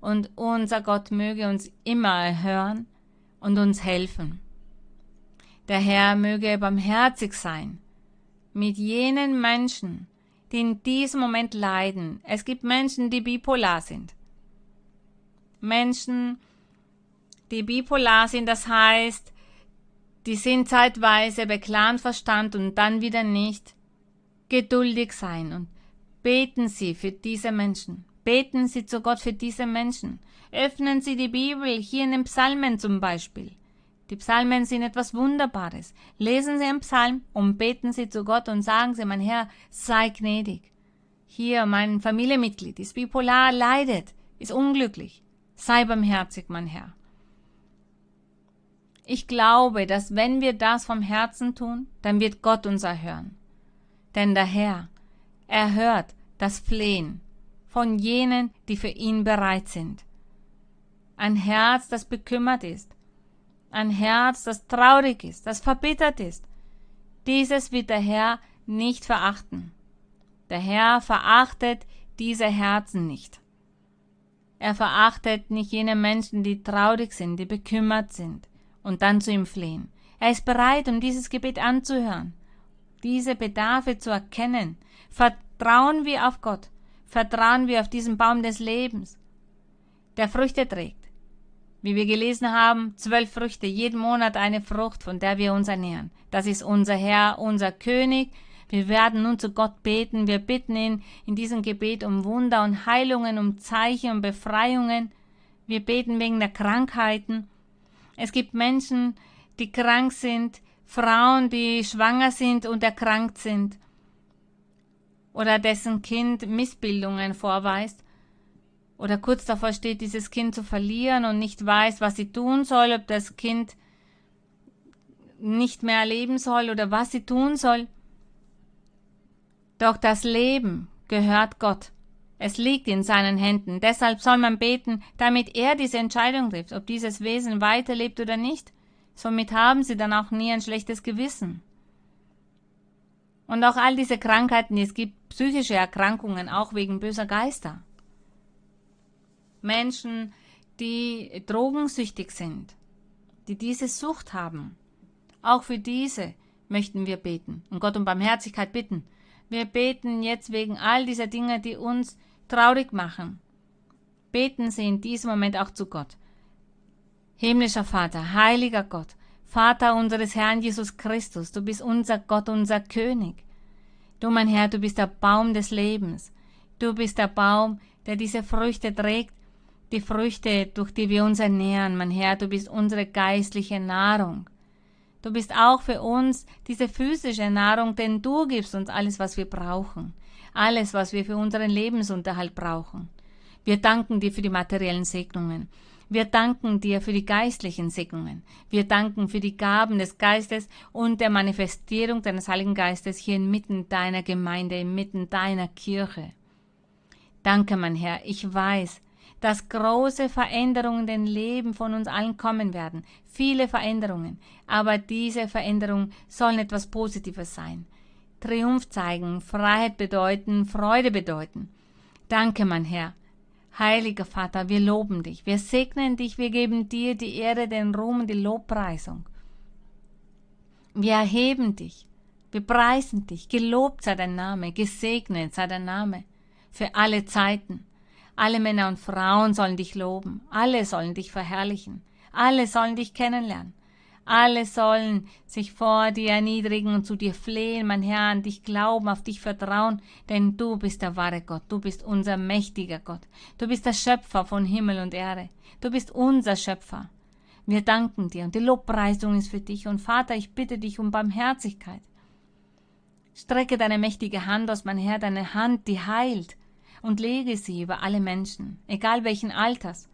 und unser Gott möge uns immer erhören und uns helfen. Der Herr möge barmherzig sein mit jenen Menschen, die in diesem Moment leiden. Es gibt Menschen, die bipolar sind. Menschen, die bipolar sind, das heißt, die sind zeitweise bei klaren Verstand und dann wieder nicht. Geduldig sein und beten Sie für diese Menschen. Beten Sie zu Gott für diese Menschen. Öffnen Sie die Bibel, hier in den Psalmen zum Beispiel. Die Psalmen sind etwas Wunderbares. Lesen Sie einen Psalm und beten Sie zu Gott und sagen Sie, mein Herr, sei gnädig. Hier, mein Familienmitglied ist bipolar, leidet, ist unglücklich. Sei barmherzig, mein Herr. Ich glaube, dass wenn wir das vom Herzen tun, dann wird Gott uns erhören. Denn der Herr erhört das Flehen von jenen, die für ihn bereit sind. Ein Herz, das bekümmert ist. Ein Herz, das traurig ist, das verbittert ist. Dieses wird der Herr nicht verachten. Der Herr verachtet diese Herzen nicht. Er verachtet nicht jene Menschen, die traurig sind, die bekümmert sind und dann zu ihm flehen. Er ist bereit, um dieses Gebet anzuhören, diese Bedarfe zu erkennen. Vertrauen wir auf Gott vertrauen wir auf diesen Baum des Lebens, der Früchte trägt. Wie wir gelesen haben, zwölf Früchte, jeden Monat eine Frucht, von der wir uns ernähren. Das ist unser Herr, unser König. Wir werden nun zu Gott beten. Wir bitten ihn in diesem Gebet um Wunder und Heilungen, um Zeichen und Befreiungen. Wir beten wegen der Krankheiten. Es gibt Menschen, die krank sind, Frauen, die schwanger sind und erkrankt sind oder dessen Kind Missbildungen vorweist oder kurz davor steht, dieses Kind zu verlieren und nicht weiß, was sie tun soll, ob das Kind nicht mehr leben soll oder was sie tun soll. Doch das Leben gehört Gott. Es liegt in seinen Händen. Deshalb soll man beten, damit er diese Entscheidung trifft, ob dieses Wesen weiterlebt oder nicht. Somit haben sie dann auch nie ein schlechtes Gewissen. Und auch all diese Krankheiten, es gibt psychische Erkrankungen, auch wegen böser Geister. Menschen, die drogensüchtig sind, die diese Sucht haben. Auch für diese möchten wir beten und Gott um Barmherzigkeit bitten. Wir beten jetzt wegen all dieser Dinge, die uns traurig machen. Beten Sie in diesem Moment auch zu Gott. Himmlischer Vater, heiliger Gott, Vater unseres Herrn Jesus Christus, du bist unser Gott, unser König. Du, mein Herr, du bist der Baum des Lebens. Du bist der Baum, der diese Früchte trägt, die Früchte, durch die wir uns ernähren, mein Herr, du bist unsere geistliche Nahrung. Du bist auch für uns diese physische Nahrung, denn du gibst uns alles, was wir brauchen, alles, was wir für unseren Lebensunterhalt brauchen. Wir danken dir für die materiellen Segnungen. Wir danken dir für die geistlichen Segnungen. Wir danken für die Gaben des Geistes und der Manifestierung deines Heiligen Geistes hier inmitten deiner Gemeinde, inmitten deiner Kirche. Danke, mein Herr. Ich weiß, dass große Veränderungen in den Leben von uns allen kommen werden. Viele Veränderungen. Aber diese Veränderungen sollen etwas Positives sein. Triumph zeigen, Freiheit bedeuten, Freude bedeuten. Danke, mein Herr. Heiliger Vater, wir loben dich, wir segnen dich, wir geben dir die Ehre, den Ruhm und die Lobpreisung. Wir erheben dich, wir preisen dich, gelobt sei dein Name, gesegnet sei dein Name für alle Zeiten. Alle Männer und Frauen sollen dich loben, alle sollen dich verherrlichen, alle sollen dich kennenlernen. Alle sollen sich vor dir erniedrigen und zu dir flehen, mein Herr, an dich glauben, auf dich vertrauen, denn du bist der wahre Gott, du bist unser mächtiger Gott, du bist der Schöpfer von Himmel und Erde, du bist unser Schöpfer. Wir danken dir und die Lobpreisung ist für dich. Und Vater, ich bitte dich um Barmherzigkeit. Strecke deine mächtige Hand aus, mein Herr, deine Hand, die heilt, und lege sie über alle Menschen, egal welchen Alters,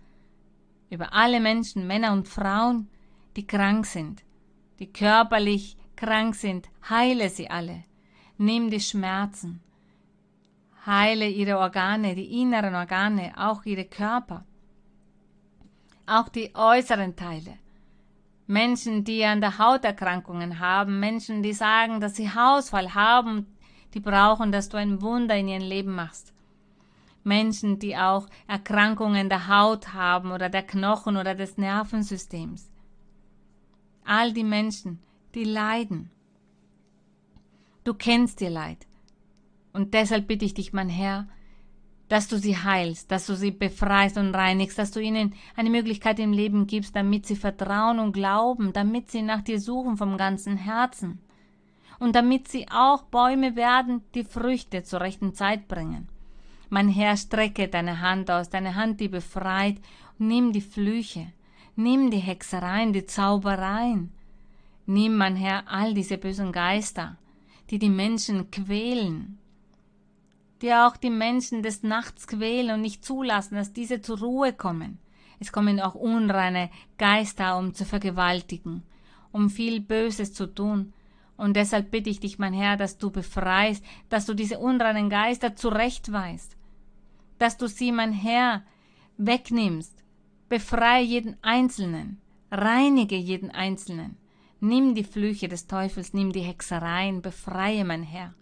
über alle Menschen, Männer und Frauen, die krank sind, die körperlich krank sind, heile sie alle. Nimm die Schmerzen, heile ihre Organe, die inneren Organe, auch ihre Körper, auch die äußeren Teile. Menschen, die an der Haut Erkrankungen haben, Menschen, die sagen, dass sie Hausfall haben, die brauchen, dass du ein Wunder in ihrem Leben machst. Menschen, die auch Erkrankungen der Haut haben oder der Knochen oder des Nervensystems. All die Menschen, die leiden. Du kennst ihr Leid. Und deshalb bitte ich dich, mein Herr, dass du sie heilst, dass du sie befreist und reinigst, dass du ihnen eine Möglichkeit im Leben gibst, damit sie vertrauen und glauben, damit sie nach dir suchen vom ganzen Herzen und damit sie auch Bäume werden, die Früchte zur rechten Zeit bringen. Mein Herr, strecke deine Hand aus, deine Hand, die befreit, und nimm die Flüche, nimm die Hexereien, die Zaubereien. Nimm, mein Herr, all diese bösen Geister, die die Menschen quälen, die auch die Menschen des Nachts quälen und nicht zulassen, dass diese zur Ruhe kommen. Es kommen auch unreine Geister, um zu vergewaltigen, um viel Böses zu tun. Und deshalb bitte ich dich, mein Herr, dass du befreist, dass du diese unreinen Geister zurechtweist, dass du sie, mein Herr, wegnimmst. Befreie jeden Einzelnen, reinige jeden Einzelnen. Nimm die Flüche des Teufels, nimm die Hexereien, befreie, mein Herr.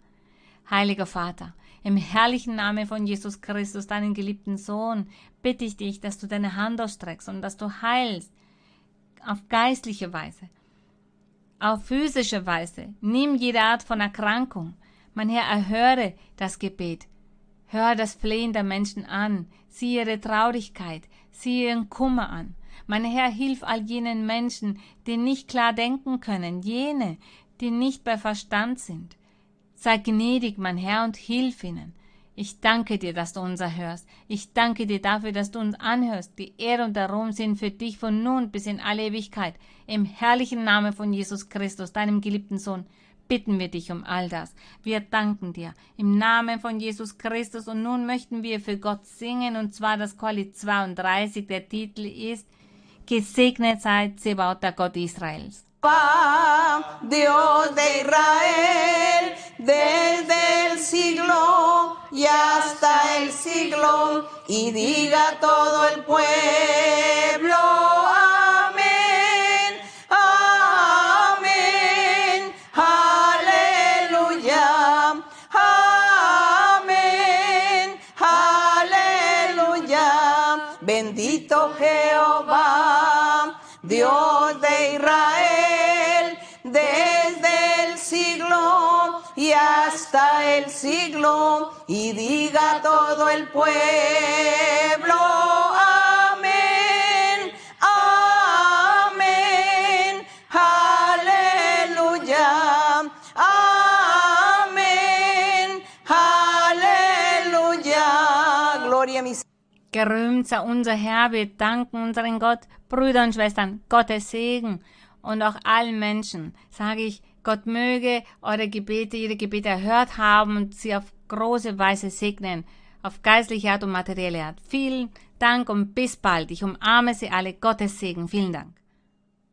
Heiliger Vater, im herrlichen Namen von Jesus Christus, deinen geliebten Sohn, bitte ich dich, dass du deine Hand ausstreckst und dass du heilst auf geistliche Weise, auf physische Weise. Nimm jede Art von Erkrankung. Mein Herr, erhöre das Gebet. Hör das Flehen der Menschen an. Sieh ihre Traurigkeit. Sieh ihren Kummer an. Mein Herr, hilf all jenen Menschen, die nicht klar denken können, jene, die nicht bei Verstand sind. Sei gnädig, mein Herr, und hilf ihnen. Ich danke dir, dass du uns erhörst. Ich danke dir dafür, dass du uns anhörst. Die Ehre und der Ruhm sind für dich von nun bis in alle Ewigkeit. Im herrlichen Namen von Jesus Christus, deinem geliebten Sohn, bitten wir dich um all das. Wir danken dir im Namen von Jesus Christus und nun möchten wir für Gott singen und zwar das Quali 32. Der Titel ist Gesegnet sei Zebaut, der Gott Israels. Dios de Israel, desde el siglo y hasta el siglo, y diga todo el pueblo. Hasta el siglo, y diga todo el pueblo, amén, amén, aleluya, amén, aleluya, gloria a mis Gerühmt sei unser Herr, wir danken unseren Gott, Brüder und Schwestern, Gottes Segen und auch allen Menschen sage ich, Gott möge eure Gebete, ihre Gebete erhört haben und sie auf große Weise segnen, auf geistliche Art und materielle Art. Vielen Dank und bis bald. Ich umarme Sie alle. Gottes Segen. Vielen Dank.